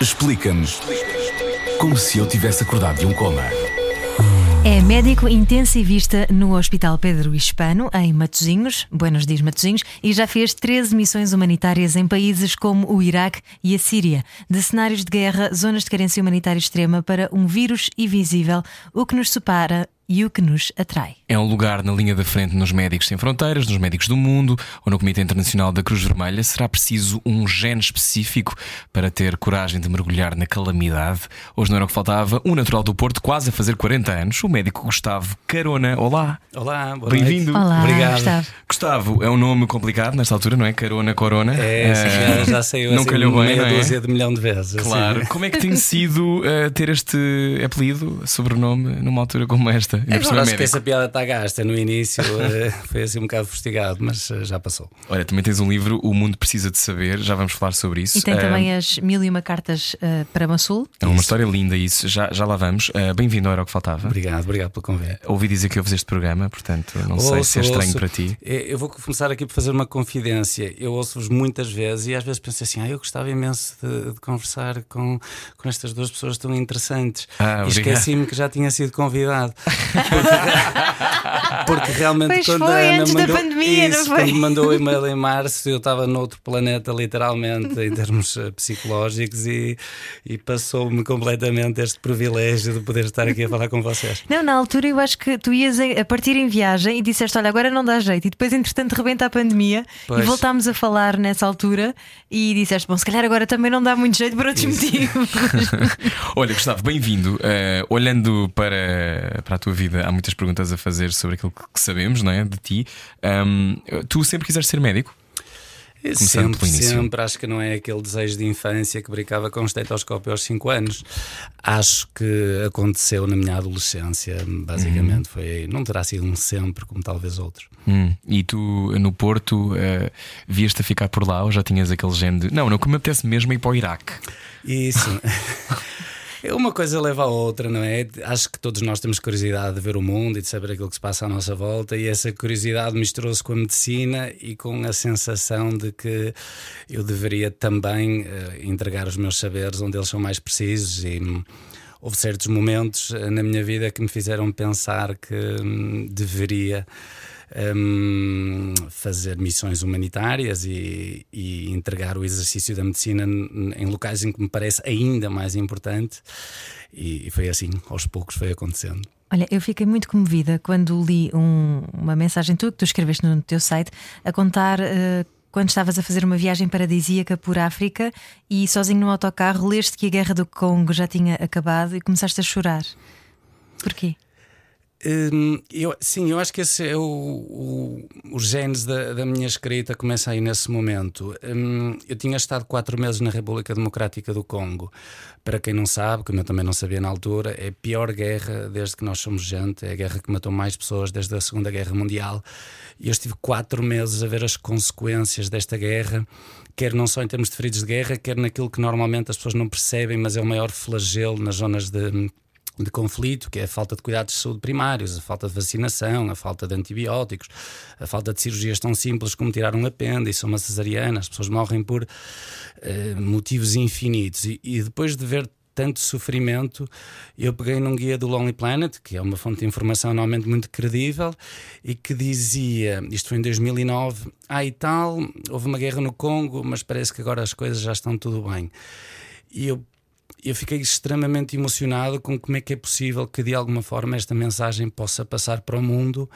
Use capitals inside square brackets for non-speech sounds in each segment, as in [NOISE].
Explica-nos como se eu tivesse acordado de um coma. É médico intensivista no Hospital Pedro Hispano, em Matosinhos, Buenos Dias Matosinhos, e já fez 13 missões humanitárias em países como o Iraque e a Síria. De cenários de guerra, zonas de carência humanitária extrema para um vírus invisível, o que nos separa e o que nos atrai. É um lugar na linha da frente nos Médicos Sem Fronteiras, nos Médicos do Mundo ou no Comitê Internacional da Cruz Vermelha. Será preciso um gene específico para ter coragem de mergulhar na calamidade? Hoje não era o que faltava. Um natural do Porto, quase a fazer 40 anos, o médico Gustavo Carona. Olá. Olá, Bem-vindo. Olá, Obrigado. Gustavo. Gustavo, é um nome complicado nesta altura, não é? Carona, Corona. É, Eh, sim, já, já saiu não assim calhou bem, meia não é? dúzia de milhão de vezes. assim. Claro. Como é que tem sido eh, ter este apelido, sobrenome, numa altura como esta? Ainda cima Agora acho que médico. essa piada está gasta. No início [LAUGHS] eh, foi assim um bocado fustigado, mas eh, já passou. Olha, também tens um livro, O Mundo Precisa de Saber, já vamos falar sobre isso. E tem também as mil e uma cartas eh, para Massul. É uma história linda isso, já, já lá vamos. Uh, Bem-vindo ao Era o que Faltava. Obrigado, obrigado pelo convite. Ouvi dizer que ouves este programa, portanto, não sei Ouço, se é estranho ouço. para ti. Eu vou começar aqui por fazer uma confidência. Eu ouço-vos muitas vezes e às vezes penso assim: ah, eu gostava imenso de, de conversar com, com estas duas pessoas tão interessantes. Ah, e esqueci-me que já tinha sido convidado. [LAUGHS] Porque, porque realmente Pois quando foi, a Ana antes da mandou, pandemia, não isso, foi? quando mandou o e-mail em março, eu estava noutro planeta, literalmente, em termos eh, psicológicos, e, e passou-me completamente este privilégio de poder estar aqui a falar com vocês. Não, na altura eu acho que tu ias a a partir em viagem e disseste: Olha, agora não dá jeito. E depois, entretanto, rebenta a pandemia Pois. e voltámos a falar nessa altura e disseste: Bom, se calhar agora também não dá muito jeito por outros motivos. [LAUGHS] Olha, Gustavo, bem-vindo. Uh, olhando para, para a tua vida, há muitas perguntas a fazer sobre aquilo que sabemos, não é? De ti. Um, tu sempre quiseste ser médico? Começando sempre, sempre. Acho que não é aquele desejo de infância que brincava com um estetoscópio aos 5 anos. Acho que aconteceu na minha adolescência, basicamente. Foi, não terá sido um sempre, como talvez outros. Hum, E tu, no Porto, uh, vias-te a ficar por lá ou já tinhas aquele género de. Não, não, que me apetece mesmo ir para o Iraque. Isso. [LAUGHS] Uma coisa leva a outra, não é? Acho que todos nós temos curiosidade de ver o mundo e de saber aquilo que se passa à nossa volta, e essa curiosidade misturou-se com a medicina e com a sensação de que eu deveria também eh, entregar os meus saberes onde eles são mais precisos. E hum, houve certos momentos eh, na minha vida que me fizeram pensar que hum, deveria hum, fazer missões humanitárias e, e entregar o exercício da medicina em locais em que me parece ainda mais importante. E, e foi assim, aos poucos foi acontecendo. Olha, eu fiquei muito comovida quando li um- uma mensagem tua que tu escreveste no teu site a contar. eh, quando estavas a fazer uma viagem paradisíaca por África e sozinho no autocarro leste que a guerra do Congo já tinha acabado e começaste a chorar. Porquê? Hum, eu, sim, eu acho que esse é o, o, os genes da, da minha escrita, começa aí nesse momento. Hum, eu tinha estado quatro meses na República Democrática do Congo. Para quem não sabe, como eu também não sabia na altura, é a pior guerra desde que nós somos gente, é a guerra que matou mais pessoas desde a Segunda Guerra Mundial. E eu estive quatro meses a ver as consequências desta guerra, quer não só em termos de feridos de guerra, quer naquilo que normalmente as pessoas não percebem, mas é o maior flagelo nas zonas de de conflito, que é a falta de cuidados de saúde primários, a falta de vacinação, a falta de antibióticos, a falta de cirurgias tão simples como tirar um apêndice ou uma cesariana. As pessoas morrem por eh, motivos infinitos. E, e depois de ver tanto sofrimento, eu peguei num guia do Lonely Planet, que é uma fonte de informação normalmente muito credível, e que dizia, isto foi em 2009, ah e tal, houve uma guerra no Congo, mas parece que agora as coisas já estão tudo bem. E eu eu fiquei extremamente emocionado com como é que é possível que de alguma forma esta mensagem possa passar para o mundo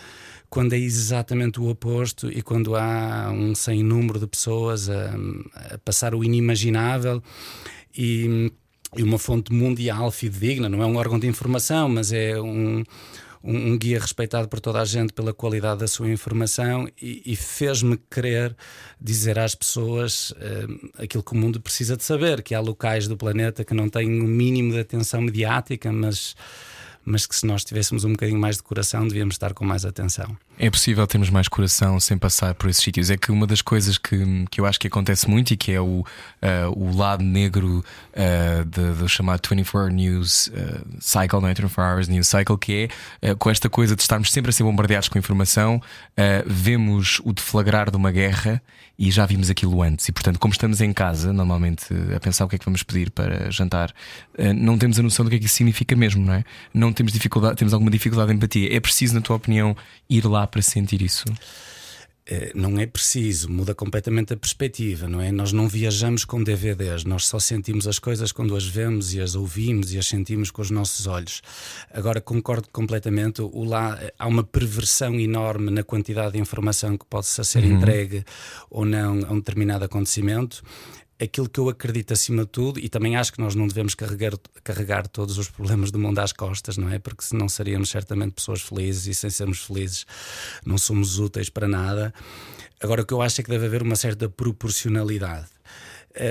quando é exatamente o oposto e quando há um sem número de pessoas a, a passar o inimaginável e, e uma fonte mundial fidedigna, não é um órgão de informação, mas é um, um, um guia respeitado por toda a gente pela qualidade da sua informação e, e fez-me querer dizer às pessoas eh, aquilo que o mundo precisa de saber, que há locais do planeta que não têm o mínimo de atenção mediática, mas mas que se nós tivéssemos um bocadinho mais de coração, devíamos estar com mais atenção. É possível termos mais coração sem passar por esses sítios. É que uma das coisas que, que eu acho que acontece muito e que é o, uh, o lado negro uh, do chamado 24 News uh, Cycle, não é? 24 Hours News Cycle, que é com esta coisa de estarmos sempre a ser bombardeados com informação, vemos o deflagrar de uma guerra e já vimos aquilo antes. E portanto, como estamos em casa, normalmente a pensar o que é que vamos pedir para jantar, não temos a noção do que é que isso significa mesmo, não é? Não temos dificuldade, temos alguma dificuldade de empatia. É preciso, na tua opinião, ir lá para sentir isso? Eh, não é preciso, muda completamente a perspectiva, não é? Nós não viajamos com DVDs, nós só sentimos as coisas quando as vemos e as ouvimos e as sentimos com os nossos olhos. Agora concordo completamente, o lá há uma perversão enorme na quantidade de informação que pode ser uhum. entregue ou não a um determinado acontecimento aquilo que eu acredito acima de tudo, e também acho que nós não devemos carregar, carregar todos os problemas do mundo às costas, não é? Porque senão seríamos certamente pessoas felizes e sem sermos felizes não somos úteis para nada. Agora, o que eu acho é que deve haver uma certa proporcionalidade.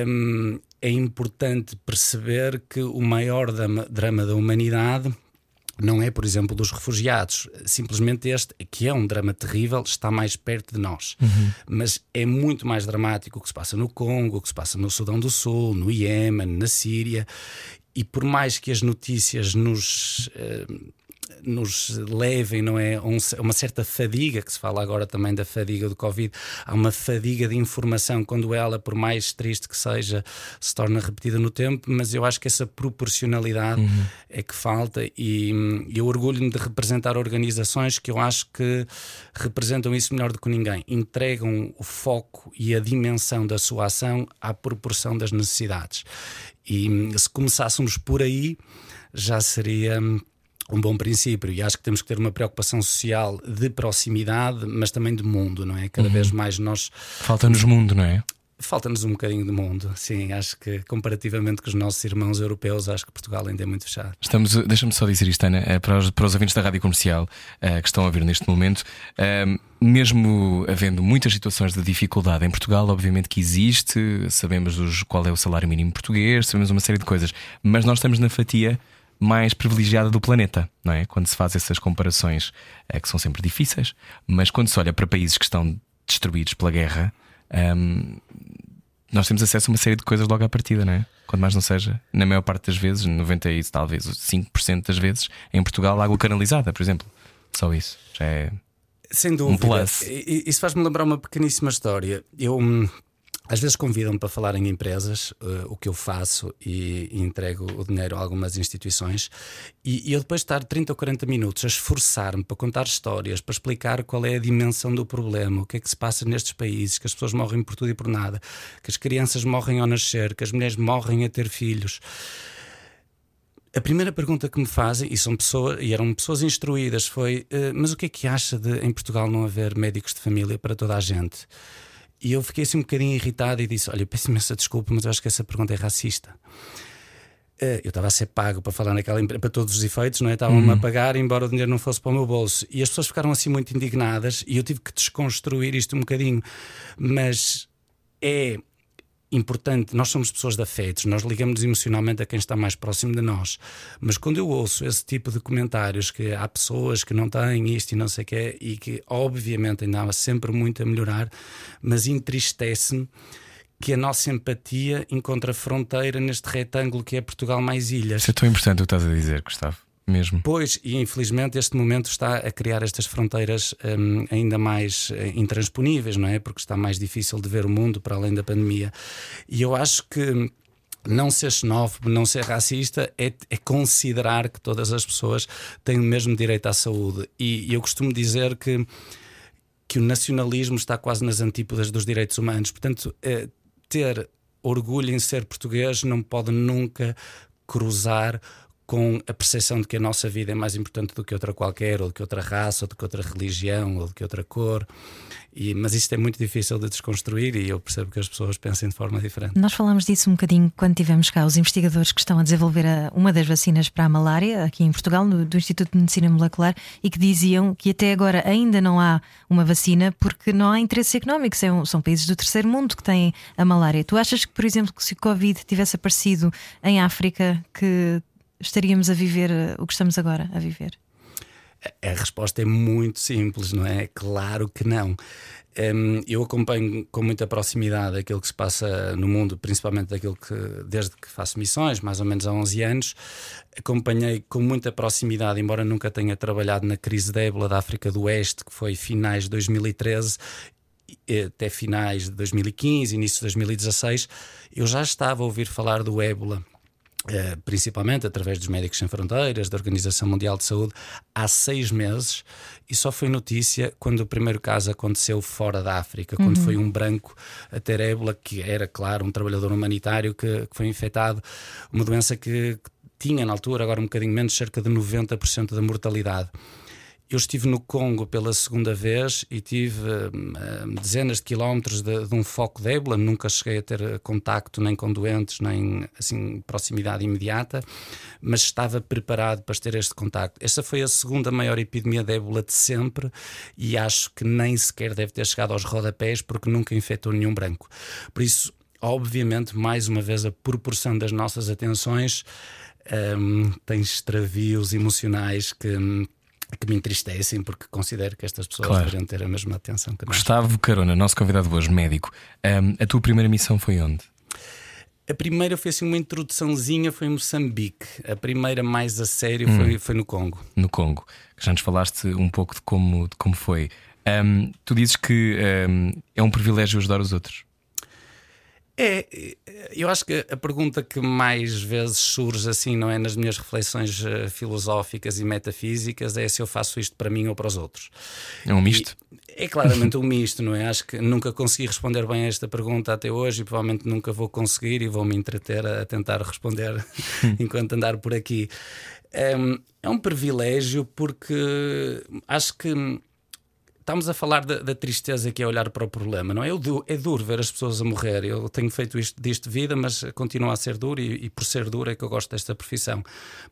Hum, é importante perceber que o maior drama da humanidade não é, por exemplo, dos refugiados. Simplesmente este, que é um drama terrível, está mais perto de nós. Uhum. Mas é muito mais dramático o que se passa no Congo, o que se passa no Sudão do Sul, no Iêmen, na Síria. E por mais que as notícias nos. Uh, nos levem, não é? Um, uma certa fadiga, que se fala agora também da fadiga do Covid. Há uma fadiga de informação quando ela, por mais triste que seja, se torna repetida no tempo, mas eu acho que essa proporcionalidade uhum. é que falta e eu orgulho-me de representar organizações que eu acho que representam isso melhor do que ninguém. Entregam o foco e a dimensão da sua ação à proporção das necessidades. E se começássemos por aí, já seria um bom princípio e acho que temos que ter uma preocupação social de proximidade, mas também de mundo, não é? Cada uhum. vez mais nós. Falta-nos mundo, não é? Falta-nos um bocadinho de mundo, sim. Acho que comparativamente com os nossos irmãos europeus, acho que Portugal ainda é muito fechado. Estamos, deixa-me só dizer isto, Ana, eh, para os, para os ouvintes da rádio comercial uh, que estão a ver neste momento, uh, mesmo havendo muitas situações de dificuldade em Portugal, obviamente que existe, sabemos os, qual é o salário mínimo português, sabemos uma série de coisas, mas nós estamos na fatia mais privilegiada do planeta, não é? Quando se faz essas comparações, é que são sempre difíceis, mas quando se olha para países que estão destruídos pela guerra, hum, nós temos acesso a uma série de coisas logo à partida, não é? Quando mais não seja, na maior parte das vezes, 90 e talvez 5% das vezes, em Portugal, água canalizada, por exemplo. Só isso já é. Sem dúvida. Um plus. Isso faz-me lembrar uma pequeníssima história. Eu hum, às vezes convidam-me para falar em empresas, uh, o que eu faço e, e, entrego o dinheiro a algumas instituições, e, e, eu depois de estar 30 ou 40 minutos a esforçar-me para contar histórias, para explicar qual é a dimensão do problema, o que é que se passa nestes países, que as pessoas morrem por tudo e por nada, que as crianças morrem ao nascer, que as mulheres morrem a ter filhos. A primeira pergunta que me fazem, e são e eram pessoas instruídas, foi: uh, mas o que é que acha de em Portugal não haver médicos de família para toda a gente? E eu fiquei assim um bocadinho irritado e disse: Olha, peço imensa desculpa, mas eu acho que essa pergunta é racista. Uh, eu estava a ser pago para falar naquela empresa, para todos os efeitos, não é? Estavam-me uhum. a pagar, embora o dinheiro não fosse para o meu bolso. E as pessoas ficaram assim muito indignadas e eu tive que desconstruir isto um bocadinho. Mas é importante, nós somos pessoas de afetos, nós ligamos emocionalmente a quem está mais próximo de nós. Mas quando eu ouço esse tipo de comentários que há pessoas que não têm isto e não sei o quê, e que obviamente ainda há sempre muito a melhorar, mas entristece-me que a nossa empatia encontra fronteira neste retângulo que é Portugal mais ilhas. Isso é tão importante o que estás a dizer, Gustavo mesmo. Pois, e infelizmente este momento está a criar estas fronteiras um, ainda mais eh, intransponíveis, não é? Porque está mais difícil de ver o mundo para além da pandemia. E eu acho que não ser xenófobo, não ser racista, é, é, considerar que todas as pessoas têm o mesmo direito à saúde. E, e eu costumo dizer que, que o nacionalismo está quase nas antípodas dos direitos humanos. Portanto, é, ter orgulho em ser português não pode nunca cruzar com a percepção de que a nossa vida é mais importante do que outra qualquer, ou do que outra raça, ou do que outra religião, ou do que outra cor. E, mas isto é muito difícil de desconstruir e eu percebo que as pessoas pensem de forma diferente. Nós falamos disso um bocadinho quando tivemos cá os investigadores que estão a desenvolver a, uma das vacinas para a malária, aqui em Portugal, no, do Instituto de Medicina Molecular, e que diziam que até agora ainda não há uma vacina porque não há interesse económico. São, são países do terceiro mundo que têm a malária. Tu achas que, por exemplo, que se o Covid tivesse aparecido em África, que estaríamos a viver eh, o que estamos agora a viver? A resposta é muito simples, não é? Claro que não. Um, eu acompanho com muita proximidade aquilo que se passa no mundo, principalmente daquilo que, desde que faço missões, mais ou menos há 11 anos, acompanhei com muita proximidade, embora nunca tenha trabalhado na crise da ébola da África do Oeste, que foi finais de 2013 até finais de 2015, início de 2016, eu já estava a ouvir falar do ébola Uh, principalmente através dos Médicos Sem Fronteiras, da Organização Mundial de Saúde, há seis meses, e só foi notícia quando o primeiro caso aconteceu fora da África, quando uhum. foi um branco a ter ébola, que era, claro, um trabalhador humanitário que, que foi infectado, uma doença que, que tinha na altura, agora um bocadinho menos, cerca de 90% da mortalidade. Eu estive no Congo pela segunda vez e tive uh, dezenas de quilómetros de, de, um foco de ébola. Nunca cheguei a ter contacto nem com doentes, nem assim proximidade imediata, mas estava preparado para ter este contacto. Esta foi a segunda maior epidemia de ébola de sempre e acho que nem sequer deve ter chegado aos rodapés porque nunca infectou nenhum branco. Por isso, obviamente, mais uma vez, a proporção das nossas atenções um, tem extravios emocionais que que me entristecem porque considero que estas pessoas claro. deveriam ter a mesma atenção que nós. Gustavo Carona, nosso convidado hoje, médico. Um, a tua primeira missão foi onde? A primeira foi assim uma introduçãozinha, foi em Moçambique. A primeira mais a sério hum. foi, foi no Congo. No Congo. Já nos falaste um pouco de como, de como foi. Um, tu dizes que um, é um privilégio ajudar os outros. É, eu acho que a pergunta que mais vezes surge assim, não é, nas minhas reflexões uh, filosóficas e metafísicas é se eu faço isto para mim ou para os outros. É um misto? E é claramente [LAUGHS] um misto, não é? Acho que nunca consegui responder bem a esta pergunta até hoje e provavelmente nunca vou conseguir e vou me entreter a tentar responder [LAUGHS] enquanto andar por aqui. É, é um privilégio porque acho que estamos a falar da, da, tristeza que é olhar para o problema, não é? É duro ver as pessoas a morrer. Eu tenho feito isto disto de vida, mas continua a ser duro e, e, por ser duro é que eu gosto desta profissão.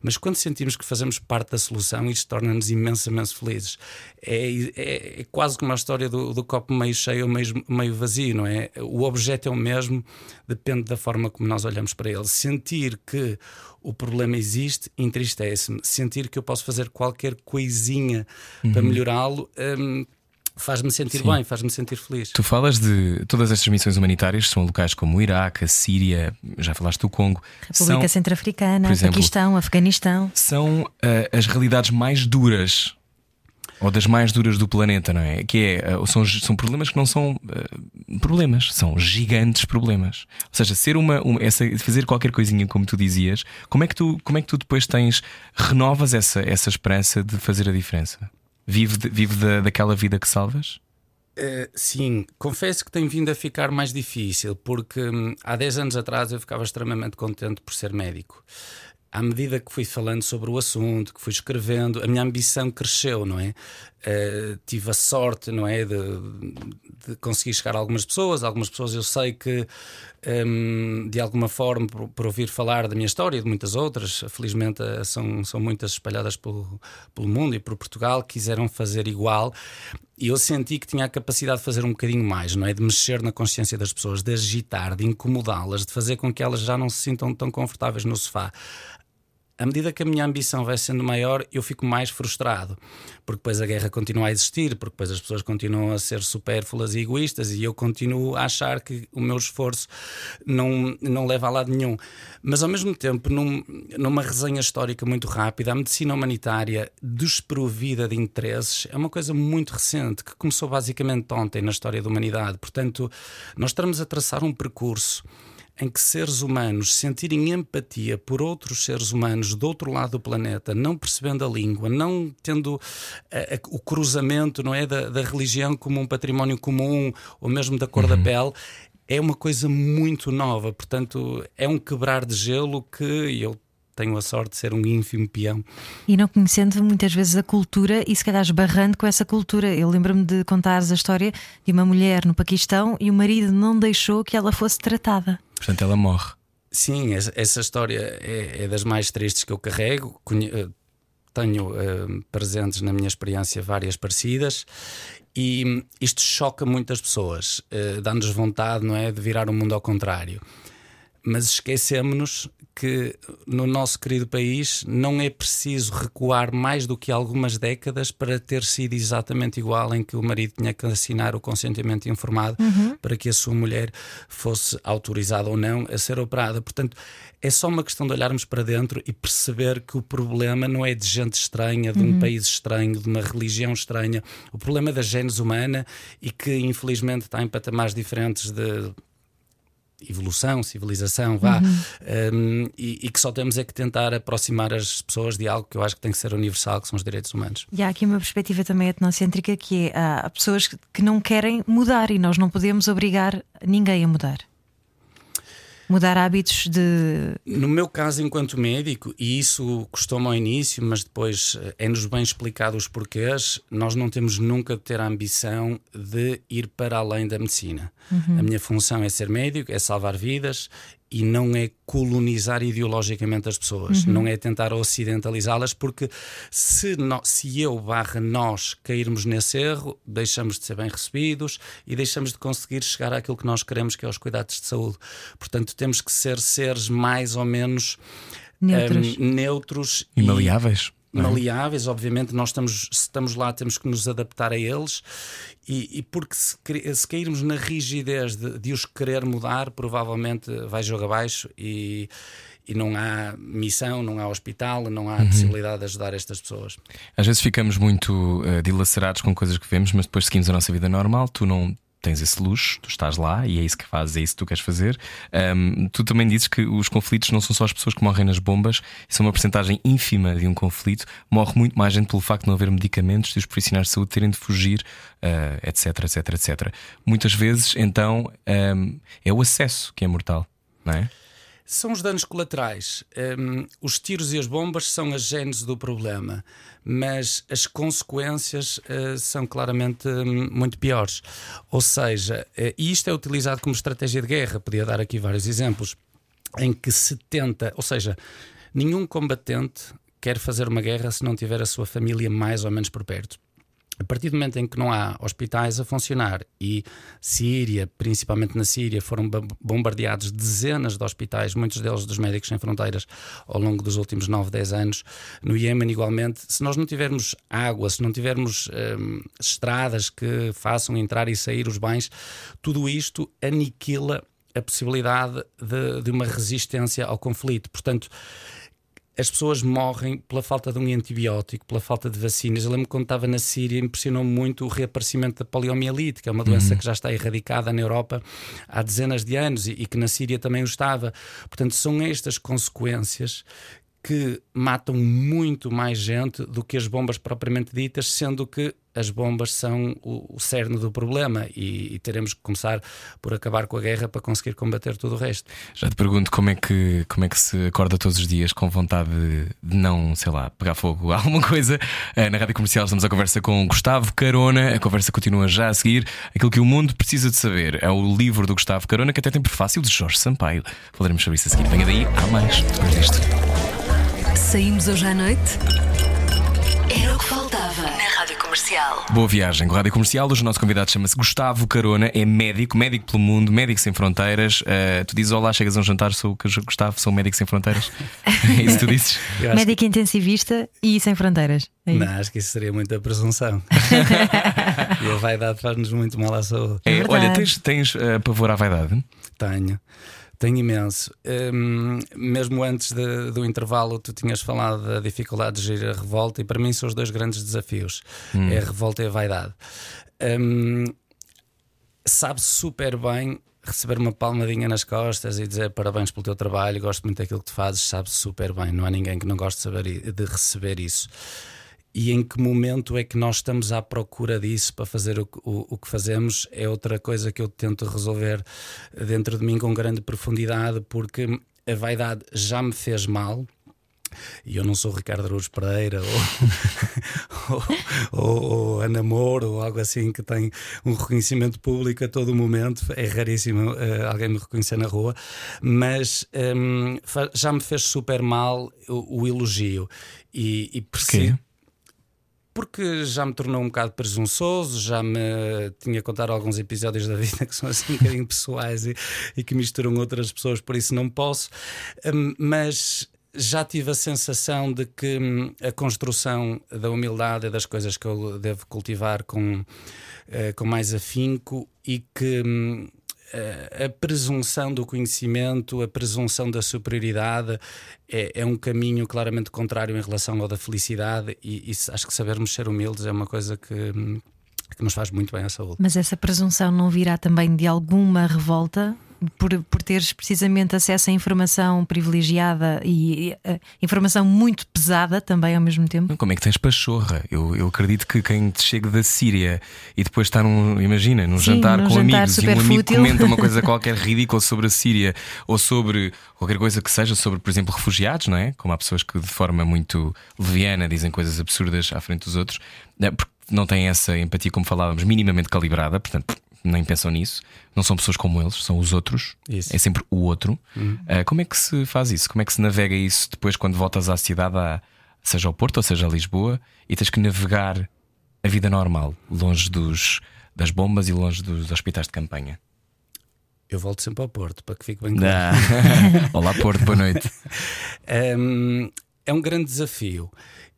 Mas quando sentimos que fazemos parte da solução, isto torna-nos imensamente felizes. É, é, é, quase como a história do, do, copo meio cheio ou meio, meio vazio, não é? O objeto é o mesmo, depende da forma como nós olhamos para ele. Sentir que o problema existe entristece-me. Sentir que eu posso fazer qualquer coisinha uhum. para melhorá-lo. Hum, faz-me sentir Sim. bem, faz-me sentir feliz. Tu falas de todas estas missões humanitárias, são locais como o Iraque, a Síria, já falaste do Congo, República Centro-Africana, Paquistão, Afeganistão. São uh, as realidades mais duras ou das mais duras do planeta, não é? Que é, uh, são, são problemas que não são uh, problemas, são gigantes problemas. Ou seja, ser uma, uma, essa, fazer qualquer coisinha como tu dizias, como é que tu, como é que tu depois tens, renovas essa, essa esperança de fazer a diferença? Vive, de, vive de, daquela vida que salvas? Uh, sim, confesso que tem vindo a ficar mais difícil, porque hum, há 10 anos atrás eu ficava extremamente contente por ser médico. À medida que fui falando sobre o assunto, que fui escrevendo, a minha ambição cresceu, não é? Uh, tive a sorte, não é, de, de, conseguir chegar a algumas pessoas. Algumas pessoas eu sei que, um, de alguma forma, por, por, ouvir falar da minha história e de muitas outras, felizmente uh, são, são muitas espalhadas pelo, pelo mundo e por Portugal, quiseram fazer igual. E eu senti que tinha a capacidade de fazer um bocadinho mais, não é? De mexer na consciência das pessoas, de agitar, de incomodá-las, de fazer com que elas já não se sintam tão confortáveis no sofá à medida que a minha ambição vai sendo maior, eu fico mais frustrado, porque depois a guerra continua a existir, porque depois as pessoas continuam a ser supérfluas e egoístas e eu continuo a achar que o meu esforço não, não leva a lado nenhum. Mas ao mesmo tempo, num, numa resenha histórica muito rápida, a medicina humanitária desprovida de interesses é uma coisa muito recente, que começou basicamente ontem na história da humanidade. Portanto, nós estamos a traçar um percurso em que seres humanos sentirem empatia por outros seres humanos do outro lado do planeta, não percebendo a língua, não tendo uh, o cruzamento não é da, da, religião como um património comum ou mesmo da cor uhum. da pele, é uma coisa muito nova. Portanto, é um quebrar de gelo que eu tenho a sorte de ser um ínfimo peão. E não conhecendo muitas vezes a cultura e se calhar esbarrando com essa cultura. Eu lembro-me de contares a história de uma mulher no Paquistão e o marido não deixou que ela fosse tratada. Portanto, ela morre. Sim, essa história é, é das mais tristes que eu carrego. Eh, tenho uh, presentes na minha experiência várias parecidas e isto choca muitas pessoas, uh, dá-nos vontade, não é, de virar o mundo ao contrário. mas esquecemos-nos que no nosso querido país não é preciso recuar mais do que algumas décadas para ter sido exatamente igual em que o marido tinha que assinar o consentimento informado uhum. para que a sua mulher fosse autorizada ou não a ser operada. Portanto, é só uma questão de olharmos para dentro e perceber que o problema não é de gente estranha, de um uhum. país estranho, de uma religião estranha. O problema é da genes humana e que infelizmente está em patamares diferentes de evolução, civilização, vá, uhum. um, e, e, que só temos é que tentar aproximar as pessoas de algo que eu acho que tem que ser universal, que são os direitos humanos. E há aqui uma perspectiva também etnocêntrica que é há pessoas que não querem mudar e nós não podemos obrigar ninguém a mudar mudar hábitos de. No meu caso, enquanto médico, e isso custou-me ao início, mas depois eh, é-nos bem explicado os porquês, nós não temos nunca de ter a ambição de ir para além da medicina. Uhum. A minha função é ser médico, é salvar vidas e não é colonizar ideologicamente as pessoas, uhum. não é tentar ocidentalizá-las, porque se, no, se eu barra nós cairmos nesse erro, deixamos de ser bem recebidos e deixamos de conseguir chegar àquilo que nós queremos, que é os cuidados de saúde. Portanto, temos que ser seres mais ou menos neutros, um, neutros e maleáveis maleáveis, obviamente, nós estamos, se estamos lá, temos que nos adaptar a eles, e, e porque se, se, cairmos na rigidez de, de, os querer mudar, provavelmente vai jogo abaixo e, e não há missão, não há hospital, não há uhum. possibilidade de ajudar estas pessoas. Às vezes ficamos muito uh, dilacerados com coisas que vemos, mas depois seguimos a nossa vida normal. Tu não tens esse luxo, tu estás lá e é isso que fazes, é isso que tu queres fazer. Um, tu também dizes que os conflitos não são só as pessoas que morrem nas bombas, são uma porcentagem ínfima de um conflito. Morre muito mais gente pelo facto de não haver medicamentos e os profissionais de saúde terem de fugir, uh, etc, etc, etc. Muitas vezes, então, um, é o acesso que é mortal, não é? São os danos colaterais. Um, os tiros e as bombas são a gênese do problema, mas as consequências uh, são claramente um, muito piores. Ou seja, uh, isto é utilizado como estratégia de guerra, podia dar aqui vários exemplos, em que se tenta, ou seja, nenhum combatente quer fazer uma guerra se não tiver a sua família mais ou menos por perto. A partir do momento em que não há hospitais a funcionar e Síria, principalmente na Síria, foram bombardeados dezenas de hospitais, muitos deles dos Médicos Sem Fronteiras, ao longo dos últimos 9, 10 anos. No Iêmen, igualmente, se nós não tivermos água, se não tivermos hum, estradas que façam entrar e sair os bens, tudo isto aniquila a possibilidade de, de uma resistência ao conflito. Portanto, as pessoas morrem pela falta de um antibiótico, pela falta de vacinas. Eu lembro quando estava na Síria, impressionou-me muito o reaparecimento da poliomielite, que é uma doença uhum. que já está erradicada na Europa há dezenas de anos e, e que na Síria também o estava. Portanto, são estas consequências que matam muito mais gente do que as bombas propriamente ditas, sendo que as bombas são o, o cerne do problema e, e, teremos que começar por acabar com a guerra para conseguir combater tudo o resto. Já te pergunto como é que, como é que se acorda todos os dias com vontade de não, sei lá, pegar fogo a [LAUGHS] alguma coisa. Eh, na rádio comercial estamos à conversa com Gustavo Carona, a conversa continua já a seguir. Aquilo que o mundo precisa de saber é o livro do Gustavo Carona, que até tem prefácio de Jorge Sampaio. Falaremos sobre isso a seguir. Venha daí, há mais depois disto. Saímos hoje à noite? Era o que faltava na Rádio Comercial. Boa viagem com a Rádio Comercial. Hoje o nosso convidado chama-se Gustavo Carona, é médico, médico pelo mundo, médico sem fronteiras. Uh, tu dizes olá, chegas a um jantar, sou o Gustavo, sou médico sem fronteiras. [LAUGHS] é isso que tu dizes? Médico que... intensivista e sem fronteiras. É Não, acho que isso seria muita presunção. [LAUGHS] e a vaidade faz-nos muito mal à saúde. É, olha, tens, tens uh, pavor à vaidade? Tenho. Tenho imenso. Um, mesmo antes de, do intervalo, tu tinhas falado da dificuldade de gerir a revolta, e para mim são os dois grandes desafios: hum. é a revolta e a vaidade. Um, sabe super bem receber uma palmadinha nas costas e dizer parabéns pelo teu trabalho, gosto muito daquilo que tu fazes, sabe super bem. Não há ninguém que não goste de, saber, de receber isso e em que momento é que nós estamos à procura disso para fazer o, o, o, que fazemos é outra coisa que eu tento resolver dentro de mim com grande profundidade, porque a vaidade já me fez mal. E eu não sou Ricardo Araújo Pereira ou, [LAUGHS] ou, ou, ou namoro ou algo assim que tem um reconhecimento público a todo momento. É raríssimo uh, alguém me reconhecer na rua, mas um, já me fez super mal o, o elogio. E, e percebo porque já me tornou um bocado presunçoso, já me tinha contado alguns episódios da vida que são assim um bocadinho pessoais e, e que misturam outras pessoas, por isso não posso. Um, mas já tive a sensação de que hum, a construção da humildade é das coisas que eu devo cultivar com, uh, com mais afinco e que a presunção do conhecimento, a presunção da superioridade é, é, um caminho claramente contrário em relação ao da felicidade, e, e acho que sabermos ser humildes é uma coisa que, que nos faz muito bem à saúde. Mas essa presunção não virá também de alguma revolta por, por teres precisamente acesso a informação privilegiada e uh, informação muito pesada também ao mesmo tempo? Como é que tens pachorra? Eu, eu acredito que quem te chega da Síria e depois está num, imagina, num Sim, jantar num com jantar amigos e um amigo fútil. comenta uma coisa [LAUGHS] qualquer ridícula sobre a Síria ou sobre qualquer coisa que seja sobre, por exemplo, refugiados, não é? Como há pessoas que de forma muito leviana dizem coisas absurdas à frente dos outros, né? porque não têm essa empatia, como falávamos, minimamente calibrada, portanto nem pensam nisso. Não são pessoas como eles, são os outros. Isso. É sempre o outro. Uhum. Uh, como é que se faz isso? Como é que se navega isso depois quando voltas à cidade, seja ao Porto ou seja a Lisboa, e tens que navegar a vida normal, longe dos, das bombas e longe dos hospitais de campanha? Eu volto sempre ao Porto, para que fique bem claro. [LAUGHS] Olá, Porto, boa noite. [LAUGHS] um, é um grande desafio.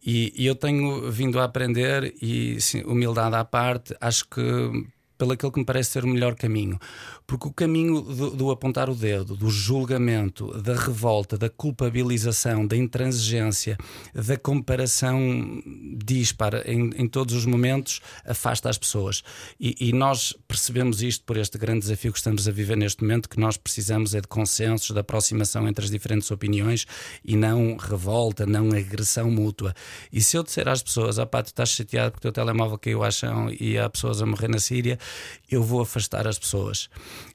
E, e, eu tenho vindo a aprender, e sim, humildade à parte, acho que pelo aquilo que me parece ser o melhor caminho. Porque o caminho do, do, apontar o dedo, do julgamento, da revolta, da culpabilização, da intransigência, da comparação dispara em, em todos os momentos, afasta as pessoas. E, e, nós percebemos isto por este grande desafio que estamos a viver neste momento, que nós precisamos é de consensos, de aproximação entre as diferentes opiniões e não revolta, não agressão mútua. E se eu disser às pessoas, ah pá, tu estás chateado porque o teu telemóvel caiu à chão e há pessoas a morrer na Síria, eu vou afastar as pessoas.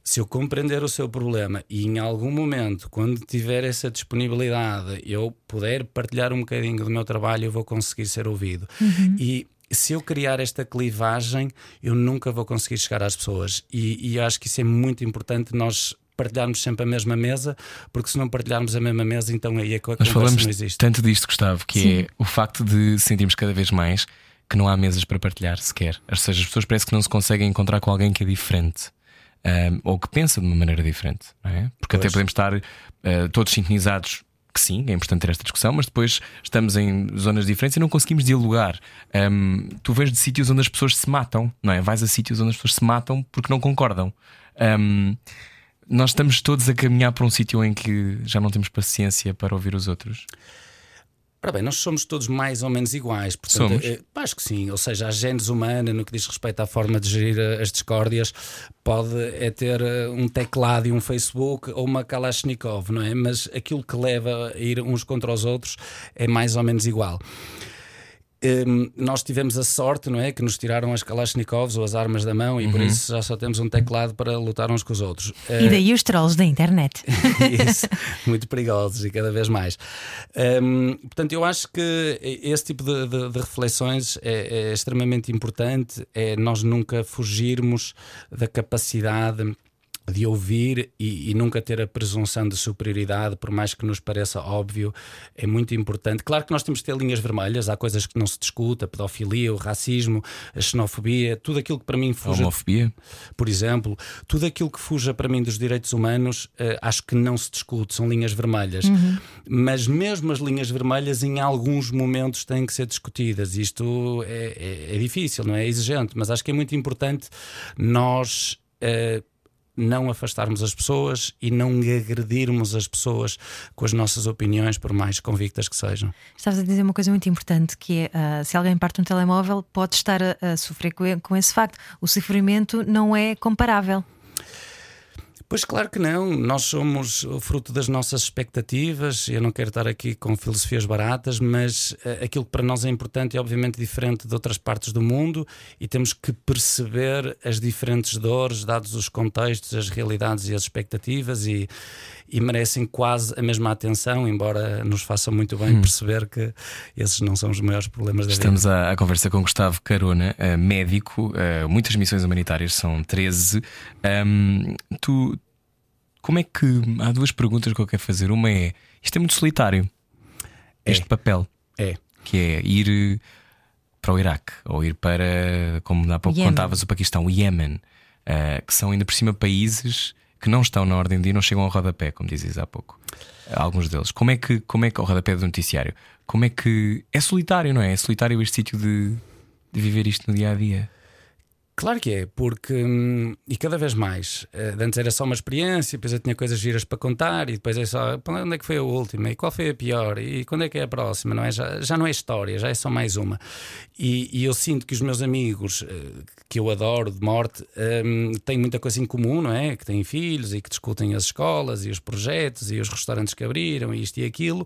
Se eu compreender o seu problema e em algum momento, quando tiver essa disponibilidade, eu puder partilhar um bocadinho do meu trabalho, eu vou conseguir ser ouvido. Uhum. E se eu criar esta clivagem, eu nunca vou conseguir chegar às pessoas. E, e acho que isso é muito importante nós partilharmos sempre a mesma mesa, porque se não partilharmos a mesma mesa, então aí é que a Nós falamos não existe. tanto disto, Gustavo, que Sim. é o facto de sentirmos cada vez mais que não há mesas para partilhar sequer. Ou seja, as pessoas parece que não se conseguem encontrar com alguém que é diferente. Um, ou que pensa de uma maneira diferente, é? Porque pois. até podemos estar uh, todos sintonizados que sim, é importante ter esta discussão, mas depois estamos em zonas diferentes e não conseguimos dialogar. Um, tu vês de sítios onde as pessoas se matam, não é? Vais a sítios onde as pessoas se matam porque não concordam. Um, nós estamos todos a caminhar para um sítio em que já não temos paciência para ouvir os outros. Ora bem, nós somos todos mais ou menos iguais, portanto, somos. Eh, acho que sim. Ou seja, a gênese humana, no que diz respeito à forma de gerir eh, as discórdias, pode é ter um teclado e um Facebook ou uma Kalashnikov, não é? Mas aquilo que leva a ir uns contra os outros é mais ou menos igual. Um, nós tivemos a sorte, não é? Que nos tiraram as Kalashnikovs ou as armas da mão e uhum. por isso já só temos um teclado para lutar uns com os outros. E daí os trolls da internet. [LAUGHS] isso, muito perigosos e cada vez mais. Um, portanto, eu acho que esse tipo de, de, de reflexões é, é extremamente importante. É nós nunca fugirmos da capacidade de ouvir e, e, nunca ter a presunção de superioridade, por mais que nos pareça óbvio, é muito importante. Claro que nós temos que ter linhas vermelhas, há coisas que não se discuta, a pedofilia, o racismo, a xenofobia, tudo aquilo que para mim fuja. A homofobia? Por exemplo, tudo aquilo que fuja para mim dos direitos humanos, uh, acho que não se discute, são linhas vermelhas. Uhum. Mas mesmo as linhas vermelhas, em alguns momentos, têm que ser discutidas. Isto é, é, é difícil, não é? é exigente, mas acho que é muito importante nós. Uh, não afastarmos as pessoas e não agredirmos as pessoas com as nossas opiniões, por mais convictas que sejam. Estavas a dizer uma coisa muito importante que é uh, se alguém parte um telemóvel pode estar a, a sofrer com, com esse facto. O sofrimento não é comparável. Pois claro que não, nós somos o fruto das nossas expectativas. Eu não quero estar aqui com filosofias baratas, mas uh, aquilo que para nós é importante é obviamente diferente de outras partes do mundo e temos que perceber as diferentes dores, dados os contextos, as realidades e as expectativas, e, e merecem quase a mesma atenção, embora nos façam muito bem hum. perceber que esses não são os maiores problemas da Estamos vida. Estamos a, a conversa com Gustavo Carona, uh, médico, uh, muitas missões humanitárias, são 13. Um, tu como é que. Há duas perguntas que eu quero fazer. Uma é: isto é muito solitário. É. Este papel. É. Que é ir. para o Iraque ou ir para, como há pouco Iémen. contavas, o Paquistão, o Iémen, eh, que são ainda por cima países que não estão na ordem de dia, não chegam ao rodapé, como dizes há pouco. Alguns deles. Como é que, como é que ao rodapé do noticiário? Como é que. É solitário, não é? É solitário este sítio de, de viver isto no dia a dia. Claro que é, porque hum, e cada vez mais. Eh, antes era só uma experiência, depois eu tinha coisas giras para contar, e depois é só "Pá, onde é que foi a última, e qual foi a pior, e quando é que é a próxima, não é? Já, já não é história, já é só mais uma. E, e eu sinto que os meus amigos, eh, que eu adoro de morte, hum, têm muita coisa em comum, não é? Que têm filhos e que discutem as escolas e os projetos e os restaurantes que abriram e isto e aquilo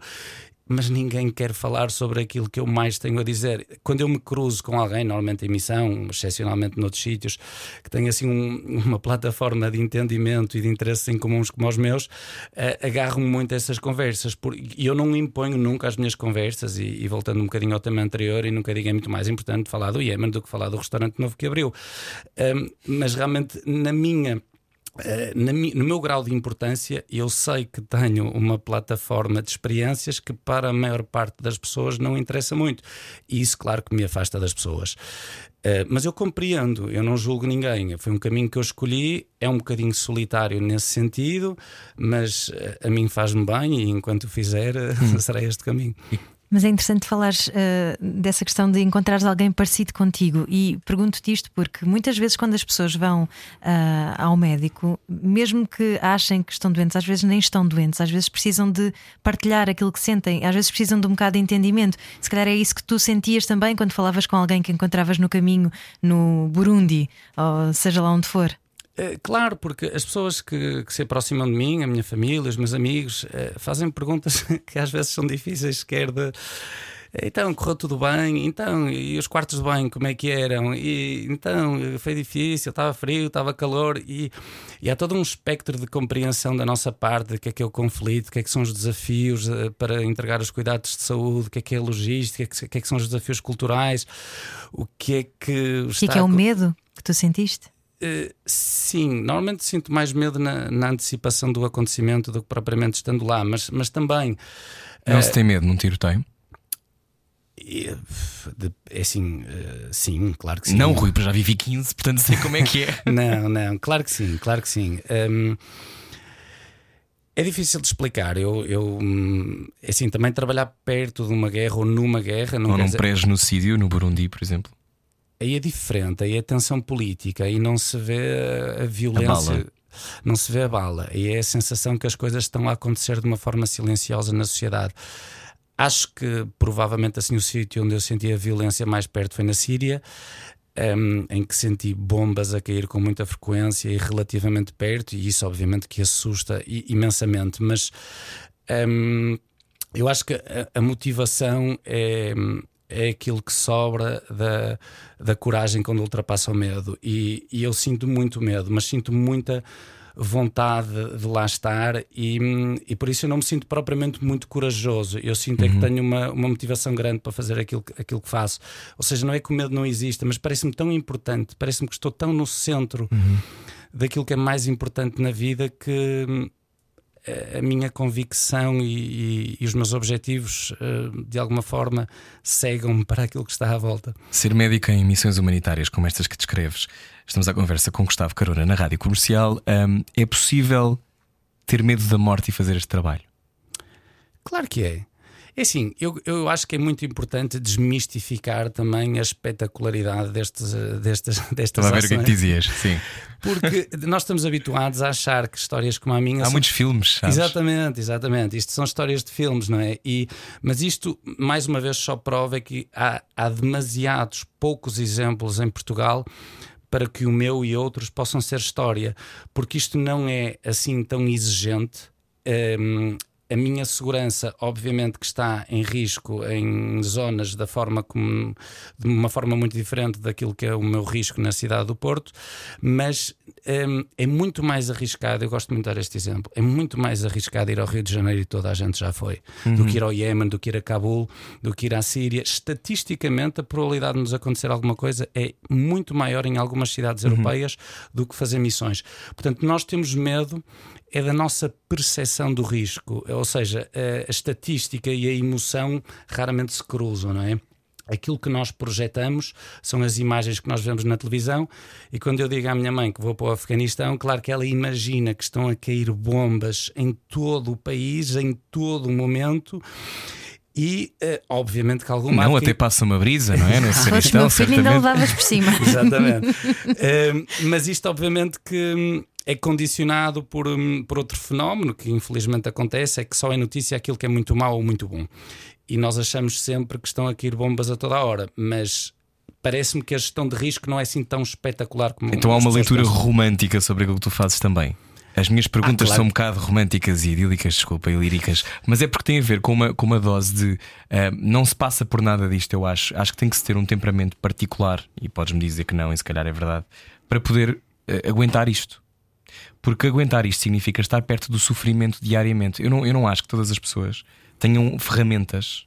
mas ninguém quer falar sobre aquilo que eu mais tenho a dizer. Quando eu me cruzo com alguém, normalmente em missão, excepcionalmente noutros sítios, que tem assim um- uma plataforma de entendimento e de interesses em comuns como os meus, eh, agarro-me muito a essas conversas. E eu não imponho nunca as minhas conversas, e, e voltando um bocadinho ao tema anterior, e nunca digo é muito mais importante falar do Iémen do que falar do restaurante novo que abriu. Mas realmente, na minha. Mi- no meu grau de importância, eu sei que tenho uma plataforma de experiências que para a maior parte das pessoas não interessa muito. E isso, claro, que me afasta das pessoas. Uh, mas eu compreendo, eu não julgo ninguém. Foi um caminho que eu escolhi, é um bocadinho solitário nesse sentido, mas uh, a mim faz-me bem e enquanto o fizer, [LAUGHS] será este caminho. Mas é interessante falares eh, dessa questão de encontrares alguém parecido contigo. E pergunto-te isto porque muitas vezes, quando as pessoas vão ah, ao médico, mesmo que achem que estão doentes, às vezes nem estão doentes, às vezes precisam de partilhar aquilo que sentem, às vezes precisam de um bocado de entendimento. Se calhar é isso que tu sentias também quando falavas com alguém que encontravas no caminho no Burundi, ou seja lá onde for. Eh, Claro, porque as pessoas que, que se aproximam de mim, a minha família, os meus amigos, eh, fazem perguntas que às vezes são difíceis, quer de. Então, correu tudo bem? Então, e os quartos de banho, como é que eram? E então, foi difícil, estava frio, estava calor, e, e há todo um espectro de compreensão da nossa parte de que é que é o conflito, o que é que são os desafios eh, para entregar os cuidados de saúde, o que é que é a logística, o que é que, o que é que são os desafios culturais, o que é que O que é que é o medo que tu sentiste? Uh, sim, normalmente sinto mais medo na, na antecipação do acontecimento do que propriamente estando lá, mas, mas também Não se tem medo num tiroteio? eh, é assim, eh, sim, claro que sim. Não, Rui, porque já vivi 15, portanto sei como é que é. [LAUGHS] Não, não, claro que sim, claro que sim. Hum, é difícil de explicar. Eu, eu hum, é assim, também trabalhar perto de uma guerra ou numa guerra não Ou num dizer- pré-genocídio no Burundi, por exemplo. Aí é diferente, aí é tensão política, aí não se vê a violência. bala. Não se vê a bala, aí é a sensação que as coisas estão a acontecer de uma forma silenciosa na sociedade. Acho que provavelmente assim o sítio onde eu senti a violência mais perto foi na Síria, em, em que senti bombas a cair com muita frequência e relativamente perto, e isso obviamente que assusta imensamente, mas hum, eu acho que a, a motivação é, é aquilo que sobra da, da coragem quando ultrapassa o medo. E, e eu sinto muito medo, mas sinto muita vontade de lá estar e, e por isso eu não me sinto propriamente muito corajoso. Eu sinto é que tenho uma, uma motivação grande para fazer aquilo, que- aquilo que faço. Ou seja, não é que o medo não exista, mas parece-me tão importante, parece-me que estou tão no centro daquilo que é mais importante na vida que a- minha convicção e, e- e os meus objetivos eh, de alguma forma cegam-me para aquilo que está à volta. Ser médico em missões humanitárias como estas que descreves, estamos à conversa com Gustavo Carona na rádio comercial. Hum, é possível ter medo da morte e fazer este trabalho? Claro que é. É assim, eu, eu acho que é muito importante desmistificar também a espetacularidade destes, eh, destas, [LAUGHS] destas Estava a ver o que é que dizias. Sim. Porque nós estamos habituados a achar que histórias como a minha Há são muitos filmes. sabes? Exatamente, exatamente. Isto são histórias de filmes, não é? E, mas isto, mais uma vez, só prova que há, há demasiados poucos exemplos em Portugal para que o meu e outros possam ser história, porque isto não é assim tão exigente. Hum, a minha segurança, obviamente, que está em risco em zonas da forma como de uma forma muito diferente daquilo que é o meu risco na cidade do Porto, mas hum, é muito mais arriscado. Eu gosto muito de dar este exemplo. É muito mais arriscado ir ao Rio de Janeiro e toda a gente já foi, do que ir ao Iémen, do que ir a Cabul, do que ir à Síria. Estatisticamente, a probabilidade de nos acontecer alguma coisa é muito maior em algumas cidades europeias do que fazer missões. Portanto, nós temos medo é da nossa percepção do risco, ou seja, a, a estatística e a emoção raramente se cruzam, não é? Aquilo que nós projetamos são as imagens que nós vemos na televisão. E quando eu digo à minha mãe que vou para o Afeganistão, claro que ela imagina que estão a cair bombas em todo o país, em todo o momento. E, uh, obviamente, que alguma. Não, até passa uma brisa, não é? No [LAUGHS] Afeganistão, meu filho ainda levavas por cima. Exatamente. uh, [LAUGHS] mas isto, obviamente, que hum, é condicionado por, hum, por outro fenómeno que infelizmente acontece: é que só é notícia aquilo que é muito mau ou muito bom e nós achamos sempre que estão a cair bombas a toda a hora, mas parece-me que a gestão de risco não é assim tão espetacular como Então há uma leitura pensam. romântica sobre aquilo que tu fazes também. As minhas perguntas ah, claro. são um bocado românticas e idílicas, desculpa, e líricas, mas é porque tem a ver com uma, com uma dose de uh, não se passa por nada disto, eu acho. Acho que tem que se ter um temperamento particular, e podes-me dizer que não, e se calhar é verdade, para poder uh, aguentar isto. Porque aguentar isto significa estar perto do sofrimento diariamente. Eu não, eu não acho que todas as pessoas tenham ferramentas